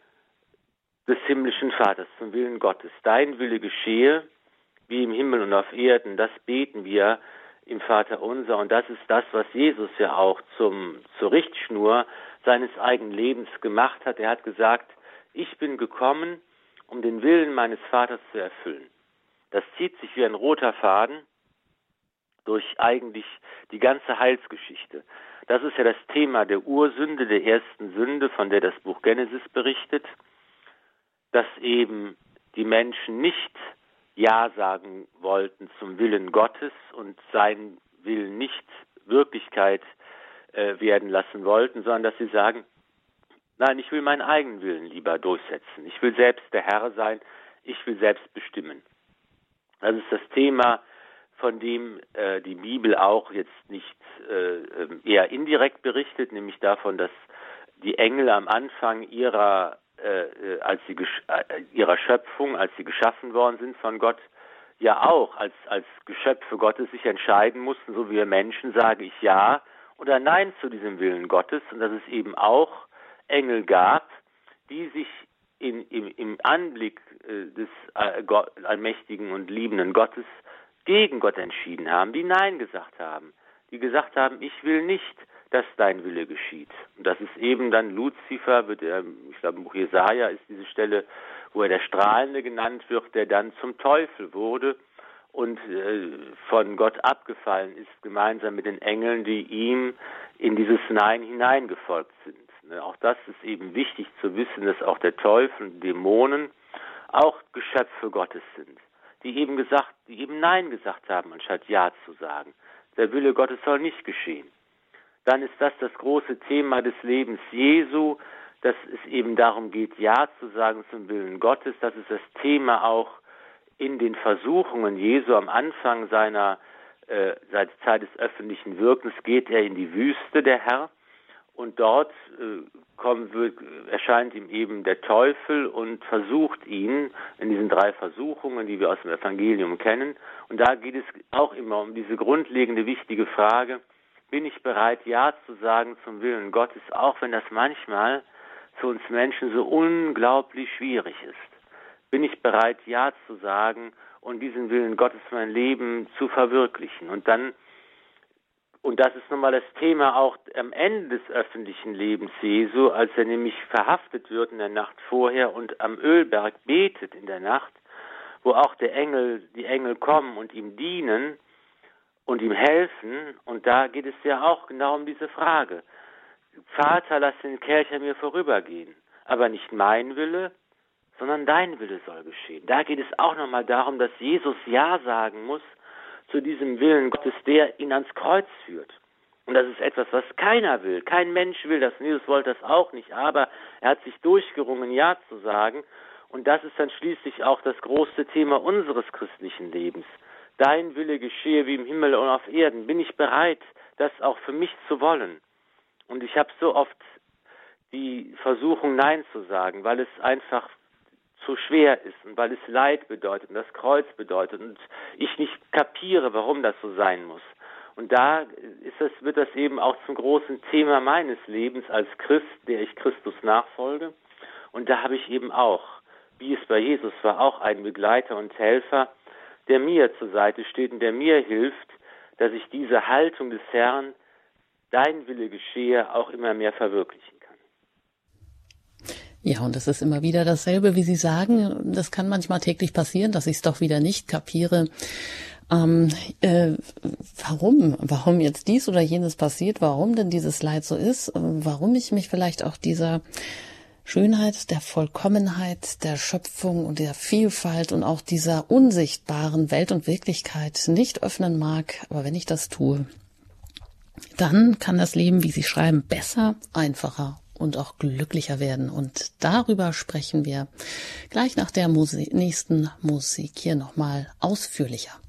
des himmlischen Vaters, zum Willen Gottes. Dein Wille geschehe, wie im Himmel und auf Erden, das beten wir im Vater unser. Und das ist das, was Jesus ja auch zum, zur Richtschnur seines eigenen Lebens gemacht hat. Er hat gesagt, ich bin gekommen, um den Willen meines Vaters zu erfüllen. Das zieht sich wie ein roter Faden durch eigentlich die ganze Heilsgeschichte. Das ist ja das Thema der Ursünde, der ersten Sünde, von der das Buch Genesis berichtet, dass eben die Menschen nicht ja sagen wollten zum Willen Gottes und seinen Willen nicht Wirklichkeit äh, werden lassen wollten, sondern dass sie sagen, nein, ich will meinen eigenen Willen lieber durchsetzen. Ich will selbst der Herr sein, ich will selbst bestimmen. Das ist das Thema, von dem äh, die Bibel auch jetzt nicht äh, eher indirekt berichtet, nämlich davon, dass die Engel am Anfang ihrer äh, äh, als sie äh, ihrer Schöpfung, als sie geschaffen worden sind von Gott, ja auch als, als Geschöpfe Gottes sich entscheiden mussten, so wie wir Menschen, sage ich ja oder nein zu diesem Willen Gottes und dass es eben auch Engel gab, die sich in, im, im Anblick äh, des äh, Gott, allmächtigen und liebenden Gottes gegen Gott entschieden haben, die Nein gesagt haben, die gesagt haben, ich will nicht dass dein Wille geschieht. Und das ist eben dann Luzifer, wird er, ich glaube Buch Jesaja ist diese Stelle, wo er der Strahlende genannt wird, der dann zum Teufel wurde und äh, von Gott abgefallen ist, gemeinsam mit den Engeln, die ihm in dieses Nein hineingefolgt sind. Ne, auch das ist eben wichtig zu wissen, dass auch der Teufel und Dämonen auch Geschöpfe Gottes sind, die eben gesagt, die eben Nein gesagt haben, anstatt Ja zu sagen. Der Wille Gottes soll nicht geschehen dann ist das das große Thema des Lebens Jesu, dass es eben darum geht, Ja zu sagen zum Willen Gottes. Das ist das Thema auch in den Versuchungen Jesu am Anfang seiner äh, seit Zeit des öffentlichen Wirkens geht er in die Wüste, der Herr, und dort äh, kommt, wird, erscheint ihm eben der Teufel und versucht ihn in diesen drei Versuchungen, die wir aus dem Evangelium kennen. Und da geht es auch immer um diese grundlegende wichtige Frage, bin ich bereit, Ja zu sagen zum Willen Gottes, auch wenn das manchmal für uns Menschen so unglaublich schwierig ist. Bin ich bereit, Ja zu sagen und diesen Willen Gottes mein Leben zu verwirklichen. Und dann, und das ist nochmal das Thema auch am Ende des öffentlichen Lebens Jesu, als er nämlich verhaftet wird in der Nacht vorher und am Ölberg betet in der Nacht, wo auch der Engel, die Engel kommen und ihm dienen, und ihm helfen. Und da geht es ja auch genau um diese Frage. Vater, lass den Kelch an mir vorübergehen. Aber nicht mein Wille, sondern dein Wille soll geschehen. Da geht es auch nochmal darum, dass Jesus Ja sagen muss zu diesem Willen Gottes, der ihn ans Kreuz führt. Und das ist etwas, was keiner will. Kein Mensch will das. Jesus wollte das auch nicht. Aber er hat sich durchgerungen, Ja zu sagen. Und das ist dann schließlich auch das große Thema unseres christlichen Lebens dein Wille geschehe wie im Himmel und auf Erden. Bin ich bereit, das auch für mich zu wollen? Und ich habe so oft die Versuchung, Nein zu sagen, weil es einfach zu schwer ist und weil es Leid bedeutet und das Kreuz bedeutet und ich nicht kapiere, warum das so sein muss. Und da ist das, wird das eben auch zum großen Thema meines Lebens als Christ, der ich Christus nachfolge. Und da habe ich eben auch, wie es bei Jesus war, auch einen Begleiter und Helfer, der mir zur Seite steht und der mir hilft, dass ich diese Haltung des Herrn, dein Wille geschehe, auch immer mehr verwirklichen kann. Ja, und das ist immer wieder dasselbe, wie Sie sagen. Das kann manchmal täglich passieren, dass ich es doch wieder nicht kapiere. Ähm, äh, warum? Warum jetzt dies oder jenes passiert? Warum denn dieses Leid so ist? Warum ich mich vielleicht auch dieser Schönheit der Vollkommenheit der Schöpfung und der Vielfalt und auch dieser unsichtbaren Welt und Wirklichkeit nicht öffnen mag, aber wenn ich das tue, dann kann das Leben, wie Sie schreiben, besser, einfacher und auch glücklicher werden. Und darüber sprechen wir gleich nach der Musik, nächsten Musik hier nochmal ausführlicher.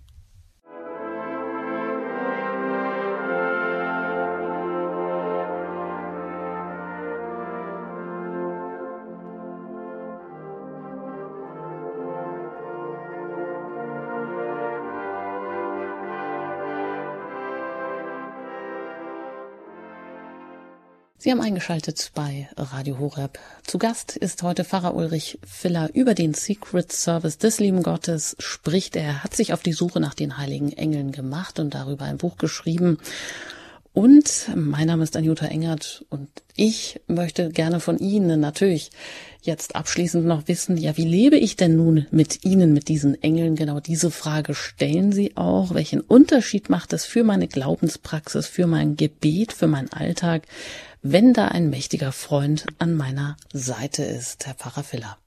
Sie haben eingeschaltet bei Radio Horeb. Zu Gast ist heute Pfarrer Ulrich Filler. Über den Secret Service des lieben Gottes spricht er, hat sich auf die Suche nach den heiligen Engeln gemacht und darüber ein Buch geschrieben. Und mein Name ist Anjuta Engert und ich möchte gerne von Ihnen natürlich jetzt abschließend noch wissen, ja, wie lebe ich denn nun mit Ihnen, mit diesen Engeln? Genau diese Frage stellen Sie auch. Welchen Unterschied macht es für meine Glaubenspraxis, für mein Gebet, für meinen Alltag? wenn da ein mächtiger Freund an meiner Seite ist, Herr Pfarrer Filler.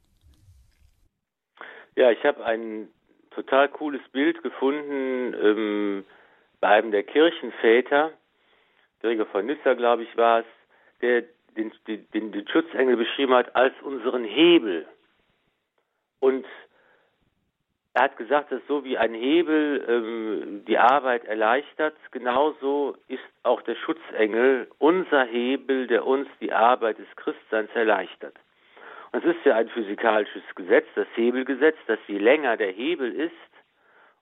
Ja, ich habe ein total cooles Bild gefunden ähm, bei einem der Kirchenväter, Gregor von Nizza, glaube ich, war es, der den, den, den Schutzengel beschrieben hat als unseren Hebel. Und er hat gesagt, dass so wie ein Hebel ähm, die Arbeit erleichtert, genauso ist auch der Schutzengel unser Hebel, der uns die Arbeit des Christseins erleichtert. Und es ist ja ein physikalisches Gesetz, das Hebelgesetz, dass je länger der Hebel ist,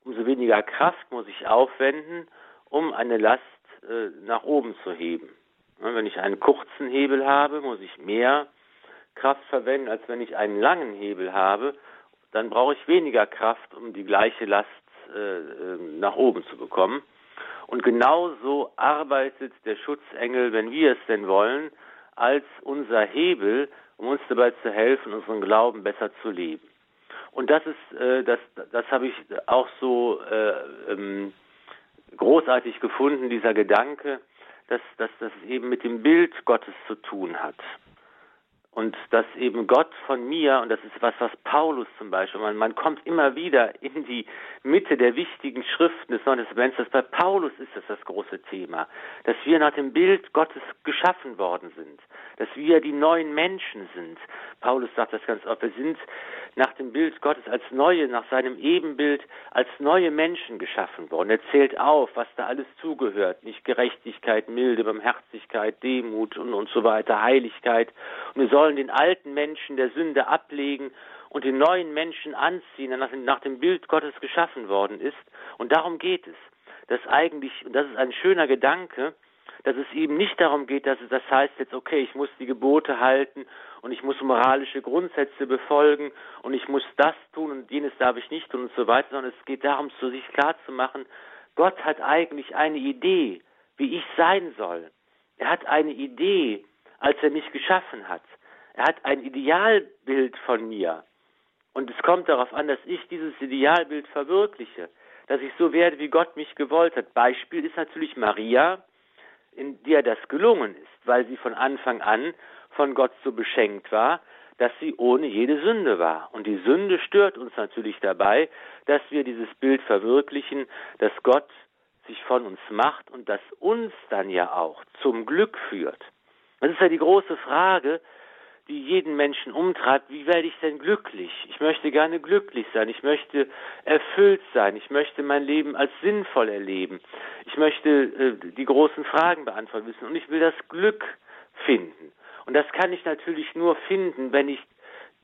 umso weniger Kraft muss ich aufwenden, um eine Last äh, nach oben zu heben. wenn ich einen kurzen Hebel habe, muss ich mehr Kraft verwenden, als wenn ich einen langen Hebel habe dann brauche ich weniger Kraft, um die gleiche Last äh, ähm, nach oben zu bekommen. Und genauso arbeitet der Schutzengel, wenn wir es denn wollen, als unser Hebel, um uns dabei zu helfen, unseren Glauben besser zu leben. Und das ist, äh, das, das habe ich auch so äh, ähm, großartig gefunden, dieser Gedanke, dass, dass das eben mit dem Bild Gottes zu tun hat. Und dass eben Gott von mir, und das ist was, was Paulus zum Beispiel, man, man kommt immer wieder in die Mitte der wichtigen Schriften des Neuen Testaments, dass bei Paulus ist das das große Thema, dass wir nach dem Bild Gottes geschaffen worden sind, dass wir die neuen Menschen sind. Paulus sagt das ganz oft, wir sind nach dem Bild Gottes als neue, nach seinem Ebenbild als neue Menschen geschaffen worden. Er zählt auf, was da alles zugehört, nicht Gerechtigkeit, Milde, Barmherzigkeit, Demut und, und so weiter, Heiligkeit. Und wir sollen den alten Menschen der Sünde ablegen und den neuen Menschen anziehen, der nach, dem Bild Gottes geschaffen worden ist. Und darum geht es. Das eigentlich, und das ist ein schöner Gedanke, dass es eben nicht darum geht, dass es das heißt jetzt, okay, ich muss die Gebote halten und ich muss moralische Grundsätze befolgen und ich muss das tun und jenes darf ich nicht tun und so weiter, sondern es geht darum, zu sich klar zu machen, Gott hat eigentlich eine Idee, wie ich sein soll. Er hat eine Idee, als er mich geschaffen hat. Er hat ein Idealbild von mir. Und es kommt darauf an, dass ich dieses Idealbild verwirkliche, dass ich so werde, wie Gott mich gewollt hat. Beispiel ist natürlich Maria, in der das gelungen ist, weil sie von Anfang an von Gott so beschenkt war, dass sie ohne jede Sünde war. Und die Sünde stört uns natürlich dabei, dass wir dieses Bild verwirklichen, dass Gott sich von uns macht und das uns dann ja auch zum Glück führt. Das ist ja die große Frage, die jeden Menschen umtreibt, wie werde ich denn glücklich? Ich möchte gerne glücklich sein, ich möchte erfüllt sein, ich möchte mein Leben als sinnvoll erleben, ich möchte äh, die großen Fragen beantworten wissen und ich will das Glück finden. Und das kann ich natürlich nur finden, wenn ich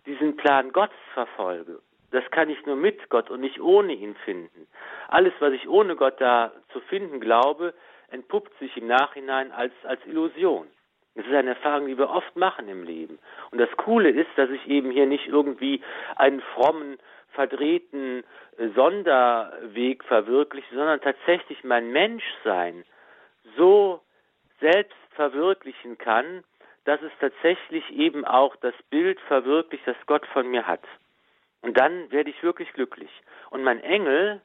diesen Plan Gottes verfolge. Das kann ich nur mit Gott und nicht ohne ihn finden. Alles, was ich ohne Gott da zu finden glaube, entpuppt sich im Nachhinein als, als Illusion. Das ist eine Erfahrung, die wir oft machen im Leben. Und das Coole ist, dass ich eben hier nicht irgendwie einen frommen, verdrehten äh, Sonderweg verwirkliche, sondern tatsächlich mein Menschsein so selbst verwirklichen kann, dass es tatsächlich eben auch das Bild verwirklicht, das Gott von mir hat. Und dann werde ich wirklich glücklich. Und mein Engel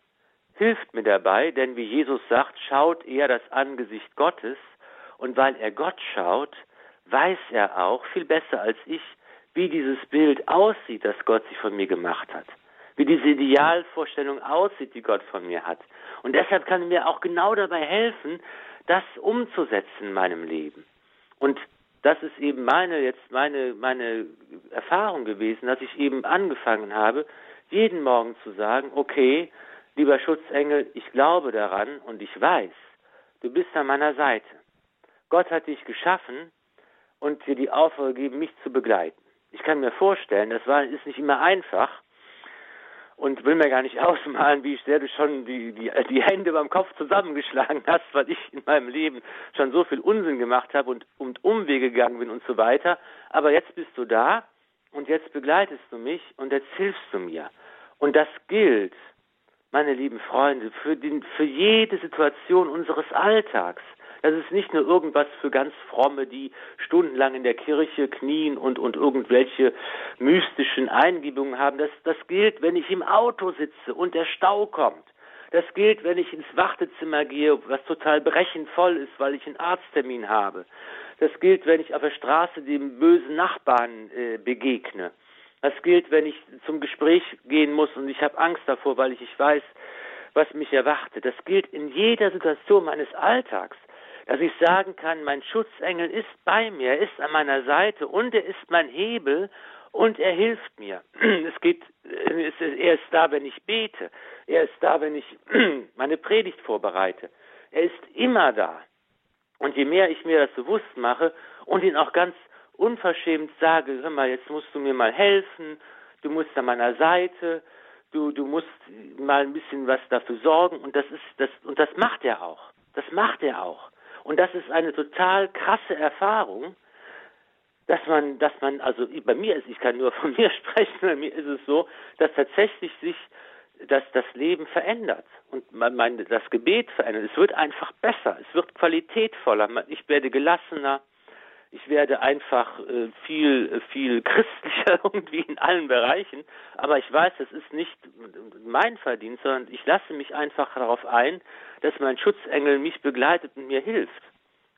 hilft mir dabei, denn wie Jesus sagt, schaut er das Angesicht Gottes und weil er Gott schaut, weiß er auch viel besser als ich, wie dieses Bild aussieht, das Gott sich von mir gemacht hat. Wie diese Idealvorstellung aussieht, die Gott von mir hat. Und deshalb kann er mir auch genau dabei helfen, das umzusetzen in meinem Leben. Und das ist eben meine, jetzt meine, meine Erfahrung gewesen, dass ich eben angefangen habe, jeden Morgen zu sagen, okay, lieber Schutzengel, ich glaube daran und ich weiß, du bist an meiner Seite. Gott hat dich geschaffen und dir die Aufgabe gegeben, mich zu begleiten. Ich kann mir vorstellen, das war, ist nicht immer einfach, und will mir gar nicht (laughs) ausmalen, wie sehr du schon die, die, die Hände beim Kopf zusammengeschlagen hast, weil ich in meinem Leben schon so viel Unsinn gemacht habe und, und Umwege gegangen bin und so weiter. Aber jetzt bist du da und jetzt begleitest du mich und jetzt hilfst du mir. Und das gilt, meine lieben Freunde, für, den, für jede Situation unseres Alltags. Das ist nicht nur irgendwas für ganz Fromme, die stundenlang in der Kirche knien und, und irgendwelche mystischen Eingebungen haben. Das, das gilt, wenn ich im Auto sitze und der Stau kommt. Das gilt, wenn ich ins Wartezimmer gehe, was total brechend voll ist, weil ich einen Arzttermin habe. Das gilt, wenn ich auf der Straße dem bösen Nachbarn äh, begegne. Das gilt, wenn ich zum Gespräch gehen muss und ich habe Angst davor, weil ich nicht weiß, was mich erwartet. Das gilt in jeder Situation meines Alltags dass ich sagen kann, mein Schutzengel ist bei mir, er ist an meiner Seite und er ist mein Hebel und er hilft mir. (clears throat) Es geht, er ist da, wenn ich bete. Er ist da, wenn ich (clears throat) meine Predigt vorbereite. Er ist immer da. Und je mehr ich mir das bewusst mache und ihn auch ganz unverschämt sage, hör mal, jetzt musst du mir mal helfen, du musst an meiner Seite, du, du musst mal ein bisschen was dafür sorgen und das ist das und das macht er auch. Das macht er auch. Und das ist eine total krasse Erfahrung, dass man, dass man, also bei mir ist, ich kann nur (laughs) von mir sprechen, bei mir ist es so, dass tatsächlich sich dass das Leben verändert und man, mein, das Gebet verändert. Es wird einfach besser, es wird qualitätvoller, ich werde gelassener, ich werde einfach äh, viel, viel (laughs) christlicher irgendwie in allen Bereichen. Aber ich weiß, das ist nicht mein Verdienst, sondern ich lasse mich einfach darauf ein, dass mein Schutzengel mich begleitet und mir hilft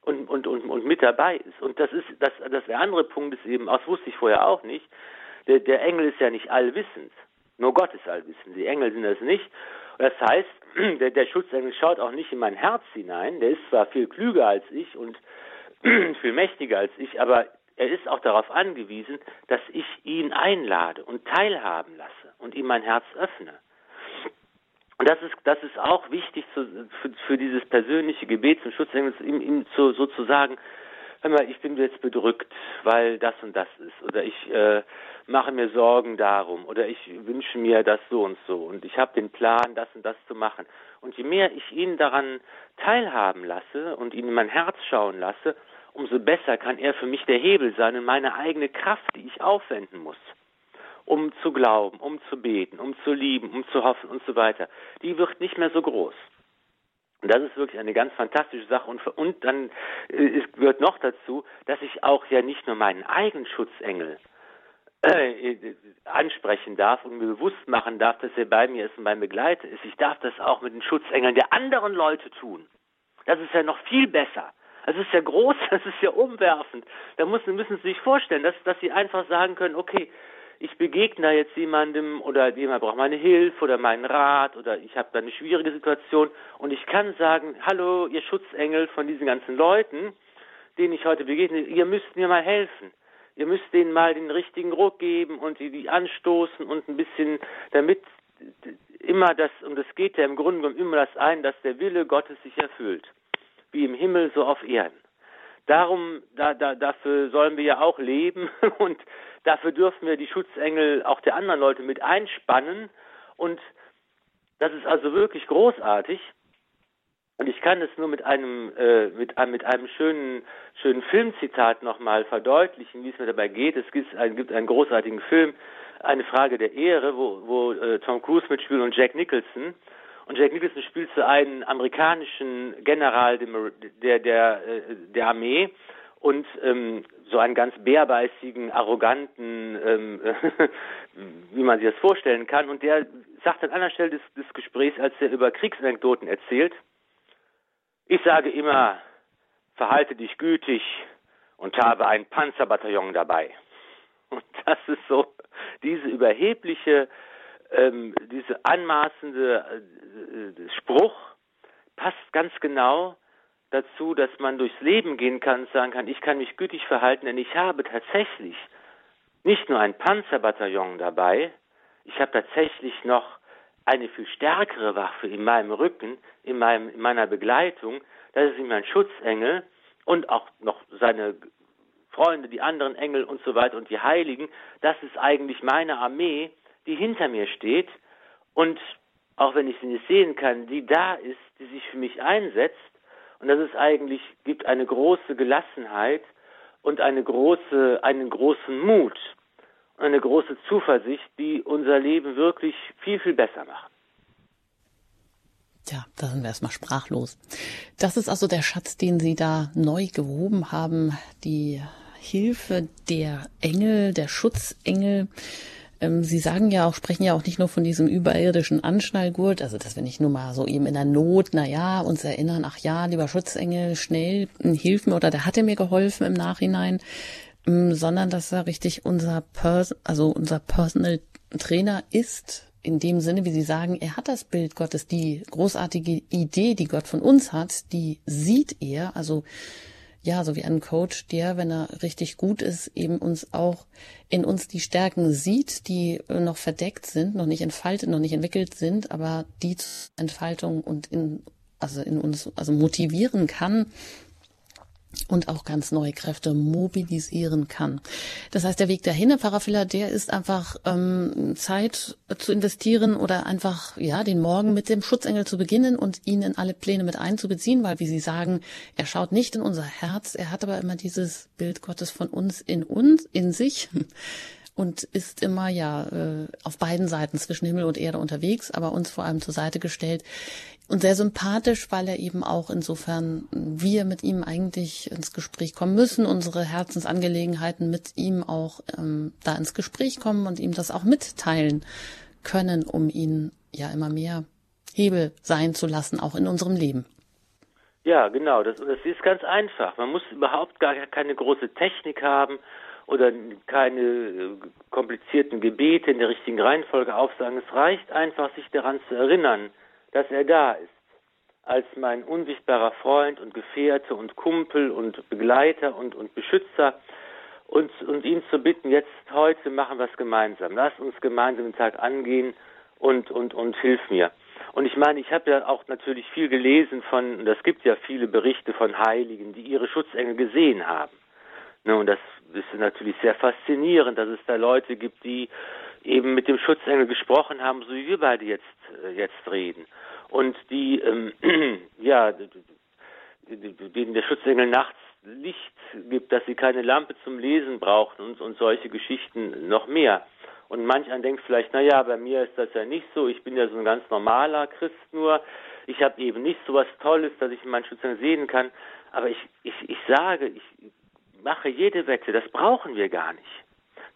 und, und, und, und mit dabei ist. Und das ist, das, das der andere Punkt ist eben, das wusste ich vorher auch nicht, der, der Engel ist ja nicht allwissend. Nur Gott ist allwissend. Die Engel sind das nicht. Das heißt, (clears throat) der, der Schutzengel schaut auch nicht in mein Herz hinein. Der ist zwar viel klüger als ich und (clears throat) viel mächtiger als ich, aber er ist auch darauf angewiesen, dass ich ihn einlade und teilhaben lasse und ihm mein Herz öffne. Und das ist, das ist auch wichtig für, für, dieses persönliche Gebet zum Schutz, ihm, ihm zu, sozusagen, hör mal, ich bin jetzt bedrückt, weil das und das ist, oder ich äh, mache mir Sorgen darum, oder ich wünsche mir das so und so, und ich habe den Plan, das und das zu machen. Und je mehr ich ihn daran teilhaben lasse und ihn in mein Herz schauen lasse, umso besser kann er für mich der Hebel sein und meine eigene Kraft, die ich aufwenden muss, um zu glauben, um zu beten, um zu lieben, um zu hoffen und so weiter, die wird nicht mehr so groß. Und das ist wirklich eine ganz fantastische Sache. Und, und dann äh, gehört noch dazu, dass ich auch ja nicht nur meinen eigenen Schutzengel äh, ansprechen darf und mir bewusst machen darf, dass er bei mir ist und mein Begleiter ist. Ich darf das auch mit den Schutzengeln der anderen Leute tun. Das ist ja noch viel besser. Das ist ja groß, (laughs) das ist ja umwerfend. Da müssen, müssen Sie sich vorstellen, dass, dass Sie einfach sagen können, okay, ich begegne jetzt jemandem oder jemand braucht meine Hilfe oder meinen Rat oder ich habe da eine schwierige Situation und ich kann sagen, hallo, ihr Schutzengel von diesen ganzen Leuten, denen ich heute begegne, ihr müsst mir mal helfen. Ihr müsst denen mal den richtigen Ruck geben und die, die anstoßen und ein bisschen, damit immer das, und es geht ja im Grunde genommen immer das ein, dass der Wille Gottes sich erfüllt wie im Himmel, so auf Erden. Darum, da, da, dafür sollen wir ja auch leben (laughs) und dafür dürfen wir die Schutzengel auch der anderen Leute mit einspannen und das ist also wirklich großartig. Und ich kann es nur mit einem äh, mit, einem mit einem schönen schönen Filmzitat nochmal verdeutlichen, wie es mir dabei geht. Es gibt, ein, gibt einen großartigen Film, eine Frage der Ehre, wo, wo äh, Tom Cruise mitspielt und Jack Nicholson. Und Jack Nicholson spielt so einen amerikanischen General der, der, äh, der Armee und ähm, so einen ganz bärbeißigen, arroganten, ähm, (laughs) wie man sich das vorstellen kann. Und der sagt an einer Stelle des, des Gesprächs, als er über Kriegsanekdoten erzählt, ich sage immer, verhalte dich gütig und habe ein Panzerbataillon dabei. Und das ist so, diese überhebliche, ähm, diese anmaßende äh, Spruch passt ganz genau dazu, dass man durchs Leben gehen kann und sagen kann, ich kann mich gütig verhalten, denn ich habe tatsächlich nicht nur ein Panzerbataillon dabei, ich habe tatsächlich noch eine viel stärkere Waffe in meinem Rücken, in, meinem, in meiner Begleitung, das ist mein Schutzengel und auch noch seine Freunde, die anderen Engel und so weiter und die Heiligen, das ist eigentlich meine Armee, die hinter mir steht und auch wenn ich sie nicht sehen kann, die da ist, die sich für mich einsetzt und das ist eigentlich, gibt eine große Gelassenheit und eine große, einen großen Mut und eine große Zuversicht, die unser Leben wirklich viel, viel besser machen. Tja, da sind wir erstmal sprachlos. Das ist also der Schatz, den Sie da neu gehoben haben, die Hilfe der Engel, der Schutzengel. Ähm, Sie sagen ja auch, sprechen ja auch nicht nur von diesem überirdischen Anschnallgurt, also dass wir nicht nur mal so eben in der Not, na ja, uns erinnern, ach ja, lieber Schutzengel, schnell hilf mir oder der hatte mir geholfen im Nachhinein, ähm, sondern dass er richtig unser Pers also unser Personal Trainer ist, in dem Sinne, wie Sie sagen, er hat das Bild Gottes, die großartige Idee, die Gott von uns hat, die sieht er, also ja, so wie ein Coach, der, wenn er richtig gut ist, eben uns auch in uns die Stärken sieht, die noch verdeckt sind, noch nicht entfaltet, noch nicht entwickelt sind, aber die Entfaltung und in, also in uns, also motivieren kann, und auch ganz neue Kräfte mobilisieren kann. Das heißt, der Weg dahin, Herr Pfarrer der ist einfach ähm, Zeit zu investieren oder einfach ja den Morgen mit dem Schutzengel zu beginnen und ihn in alle Pläne mit einzubeziehen, weil wie Sie sagen, er schaut nicht in unser Herz, er hat aber immer dieses Bild Gottes von uns in uns, in sich und ist immer ja äh, auf beiden Seiten zwischen Himmel und Erde unterwegs, aber uns vor allem zur Seite gestellt und sehr sympathisch, weil er eben auch insofern wir mit ihm eigentlich ins Gespräch kommen müssen, unsere Herzensangelegenheiten mit ihm auch ähm, da ins Gespräch kommen und ihm das auch mitteilen können, um ihn ja immer mehr Hebel sein zu lassen, auch in unserem Leben. Ja, genau. Das, das ist ganz einfach. Man muss überhaupt gar keine große Technik haben oder keine äh, komplizierten Gebete in der richtigen Reihenfolge aufsagen. Es reicht einfach, sich daran zu erinnern, dass er da ist, als mein unsichtbarer Freund und Gefährte und Kumpel und Begleiter und, und Beschützer und, und ihn zu bitten, jetzt heute machen wir es gemeinsam. Lass uns gemeinsam den Tag angehen und, und, und hilf mir. Und ich meine, ich habe ja auch natürlich viel gelesen von, und es gibt ja viele Berichte von Heiligen, die ihre Schutzengel gesehen haben. Ne, und das ist natürlich sehr faszinierend, dass es da Leute gibt, die eben mit dem Schutzengel gesprochen haben, so wie wir beide jetzt, äh, jetzt reden. Und die, ähm, (clears throat) ja, denen der Schutzengel nachts Licht gibt, dass sie keine Lampe zum Lesen brauchen und, und solche Geschichten noch mehr. Und manch ein denkt vielleicht, na ja, bei mir ist das ja nicht so, ich bin ja so ein ganz normaler Christ nur, ich habe eben nicht so was Tolles, dass ich meinen Schutzengel sehen kann, aber ich, ich, ich sage, ich mache jede Wette, das brauchen wir gar nicht.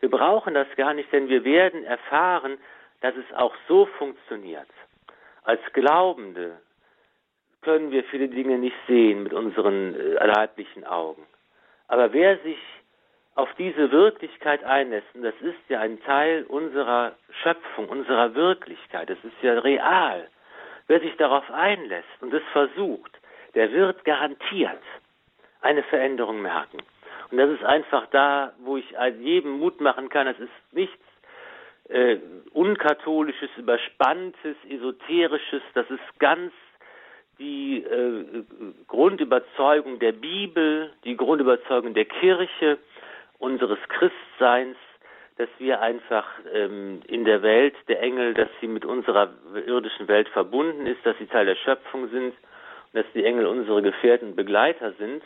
Wir brauchen das gar nicht, denn wir werden erfahren, dass es auch so funktioniert. Als Glaubende können wir viele Dinge nicht sehen mit unseren äh, leiblichen Augen. Aber wer sich auf diese Wirklichkeit einlässt, und das ist ja ein Teil unserer Schöpfung, unserer Wirklichkeit, das ist ja real, wer sich darauf einlässt und es versucht, der wird garantiert eine Veränderung merken. Und das ist einfach da, wo ich jedem Mut machen kann. Es ist nichts äh, unkatholisches, überspanntes, esoterisches. Das ist ganz die äh, Grundüberzeugung der Bibel, die Grundüberzeugung der Kirche, unseres Christseins, dass wir einfach ähm, in der Welt der Engel, dass sie mit unserer irdischen Welt verbunden ist, dass sie Teil der Schöpfung sind und dass die Engel unsere Gefährten und Begleiter sind.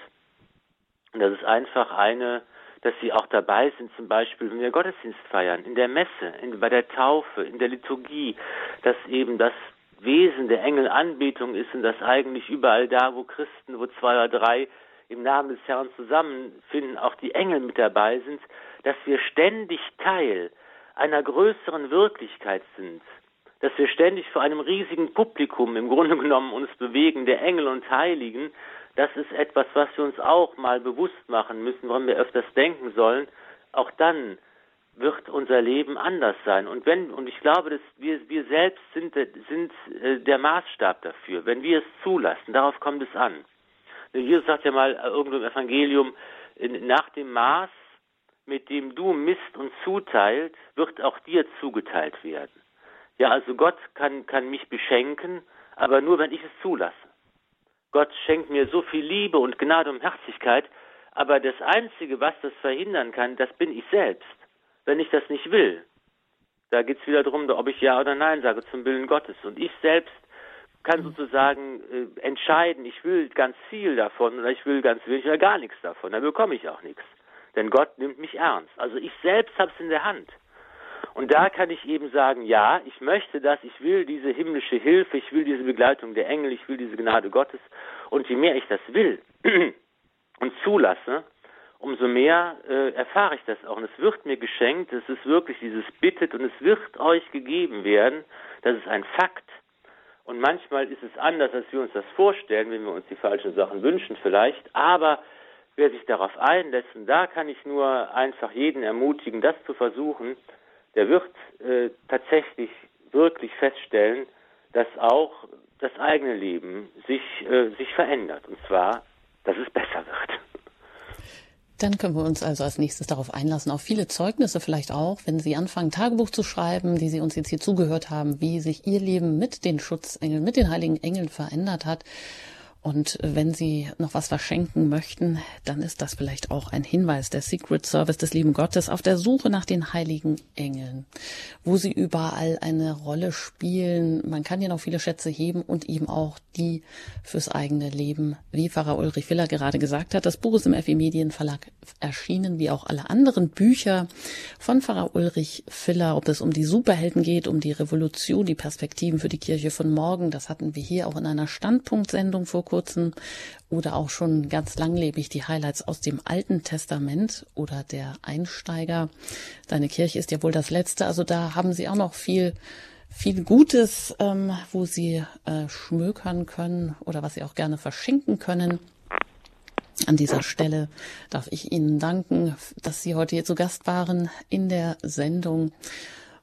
Und das ist einfach eine, dass sie auch dabei sind, zum Beispiel, wenn wir Gottesdienst feiern, in der Messe, in, bei der Taufe, in der Liturgie, dass eben das Wesen der Engelanbetung ist und dass eigentlich überall da, wo Christen, wo zwei oder drei im Namen des Herrn zusammenfinden, auch die Engel mit dabei sind, dass wir ständig Teil einer größeren Wirklichkeit sind, dass wir ständig vor einem riesigen Publikum im Grunde genommen uns bewegen, der Engel und Heiligen, das ist etwas, was wir uns auch mal bewusst machen müssen, woran wir öfters denken sollen. Auch dann wird unser Leben anders sein. Und wenn, und ich glaube, dass wir, wir selbst sind, sind äh, der Maßstab dafür, wenn wir es zulassen, darauf kommt es an. Jesus sagt ja mal irgendwo im Evangelium, nach dem Maß, mit dem du misst und zuteilt, wird auch dir zugeteilt werden. Ja, also Gott kann, kann mich beschenken, aber nur wenn ich es zulasse. Gott schenkt mir so viel Liebe und Gnade und Herzlichkeit, aber das Einzige, was das verhindern kann, das bin ich selbst wenn ich das nicht will. Da geht es wieder darum, ob ich Ja oder Nein sage zum Willen Gottes. Und ich selbst kann sozusagen äh, entscheiden, ich will ganz viel davon oder ich will ganz wenig oder gar nichts davon. Dann bekomme ich auch nichts. Denn Gott nimmt mich ernst. Also ich selbst habe es in der Hand. Und da kann ich eben sagen, ja, ich möchte das, ich will diese himmlische Hilfe, ich will diese Begleitung der Engel, ich will diese Gnade Gottes. Und je mehr ich das will (clears throat) und zulasse, umso mehr äh, erfahre ich das auch. Und es wird mir geschenkt, es ist wirklich dieses Bittet und es wird euch gegeben werden. Das ist ein Fakt. Und manchmal ist es anders, als wir uns das vorstellen, wenn wir uns die falschen Sachen wünschen vielleicht. Aber wer sich darauf einlässt, und da kann ich nur einfach jeden ermutigen, das zu versuchen, der wird äh, tatsächlich wirklich feststellen, dass auch das eigene Leben sich, äh, sich verändert. Und zwar, dass es besser wird. Dann können wir uns also als nächstes darauf einlassen, auf viele Zeugnisse vielleicht auch, wenn Sie anfangen, Tagebuch zu schreiben, die Sie uns jetzt hier zugehört haben, wie sich Ihr Leben mit den Schutzengeln, mit den heiligen Engeln verändert hat. Und wenn Sie noch was verschenken möchten, dann ist das vielleicht auch ein Hinweis der Secret Service des lieben Gottes auf der Suche nach den heiligen Engeln, wo sie überall eine Rolle spielen. Man kann ja noch viele Schätze heben und eben auch die fürs eigene Leben, wie Pfarrer Ulrich Willer gerade gesagt hat. Das Buch ist im FE Medienverlag erschienen, wie auch alle anderen Bücher von Pfarrer Ulrich Filler, ob es um die Superhelden geht, um die Revolution, die Perspektiven für die Kirche von morgen. Das hatten wir hier auch in einer Standpunktsendung vor kurzem kurzem oder auch schon ganz langlebig die Highlights aus dem Alten Testament oder der Einsteiger. Deine Kirche ist ja wohl das letzte. Also da haben Sie auch noch viel viel Gutes, ähm, wo Sie äh, schmökern können oder was Sie auch gerne verschenken können. An dieser Stelle darf ich Ihnen danken, dass Sie heute hier zu Gast waren in der Sendung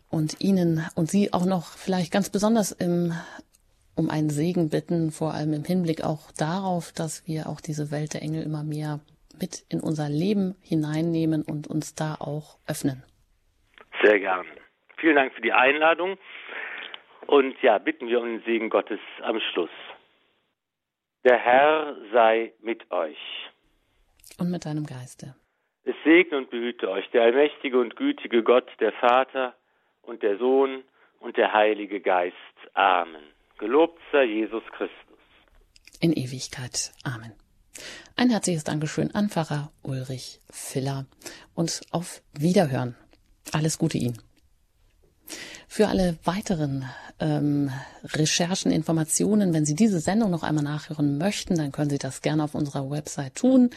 und Ihnen und Sie auch noch vielleicht ganz besonders im um einen Segen bitten, vor allem im Hinblick auch darauf, dass wir auch diese Welt der Engel immer mehr mit in unser Leben hineinnehmen und uns da auch öffnen. Sehr gern. Vielen Dank für die Einladung. Und ja, bitten wir um den Segen Gottes am Schluss. Der Herr sei mit euch. Und mit deinem Geiste. Es segne und behüte euch der allmächtige und gütige Gott, der Vater und der Sohn und der Heilige Geist. Amen. Gelobt sei Jesus Christus. In Ewigkeit. Amen. Ein herzliches Dankeschön an Pfarrer Ulrich Filler und auf Wiederhören. Alles Gute Ihnen. Für alle weiteren ähm, Recherchen, Informationen, wenn Sie diese Sendung noch einmal nachhören möchten, dann können Sie das gerne auf unserer Website tun.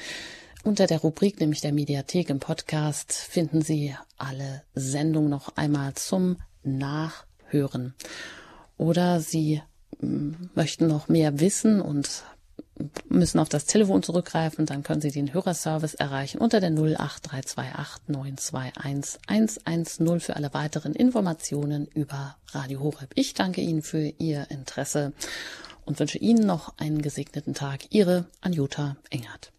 Unter der Rubrik, nämlich der Mediathek im Podcast, finden Sie alle Sendungen noch einmal zum Nachhören oder sie mm, möchten noch mehr wissen und müssen auf das Telefon zurückgreifen, dann können Sie den Hörerservice erreichen unter der 08328 921 110 für alle weiteren Informationen über Radio Horeb. Ich danke Ihnen für Ihr Interesse und wünsche Ihnen noch einen gesegneten Tag. Ihre Anjuta Engert.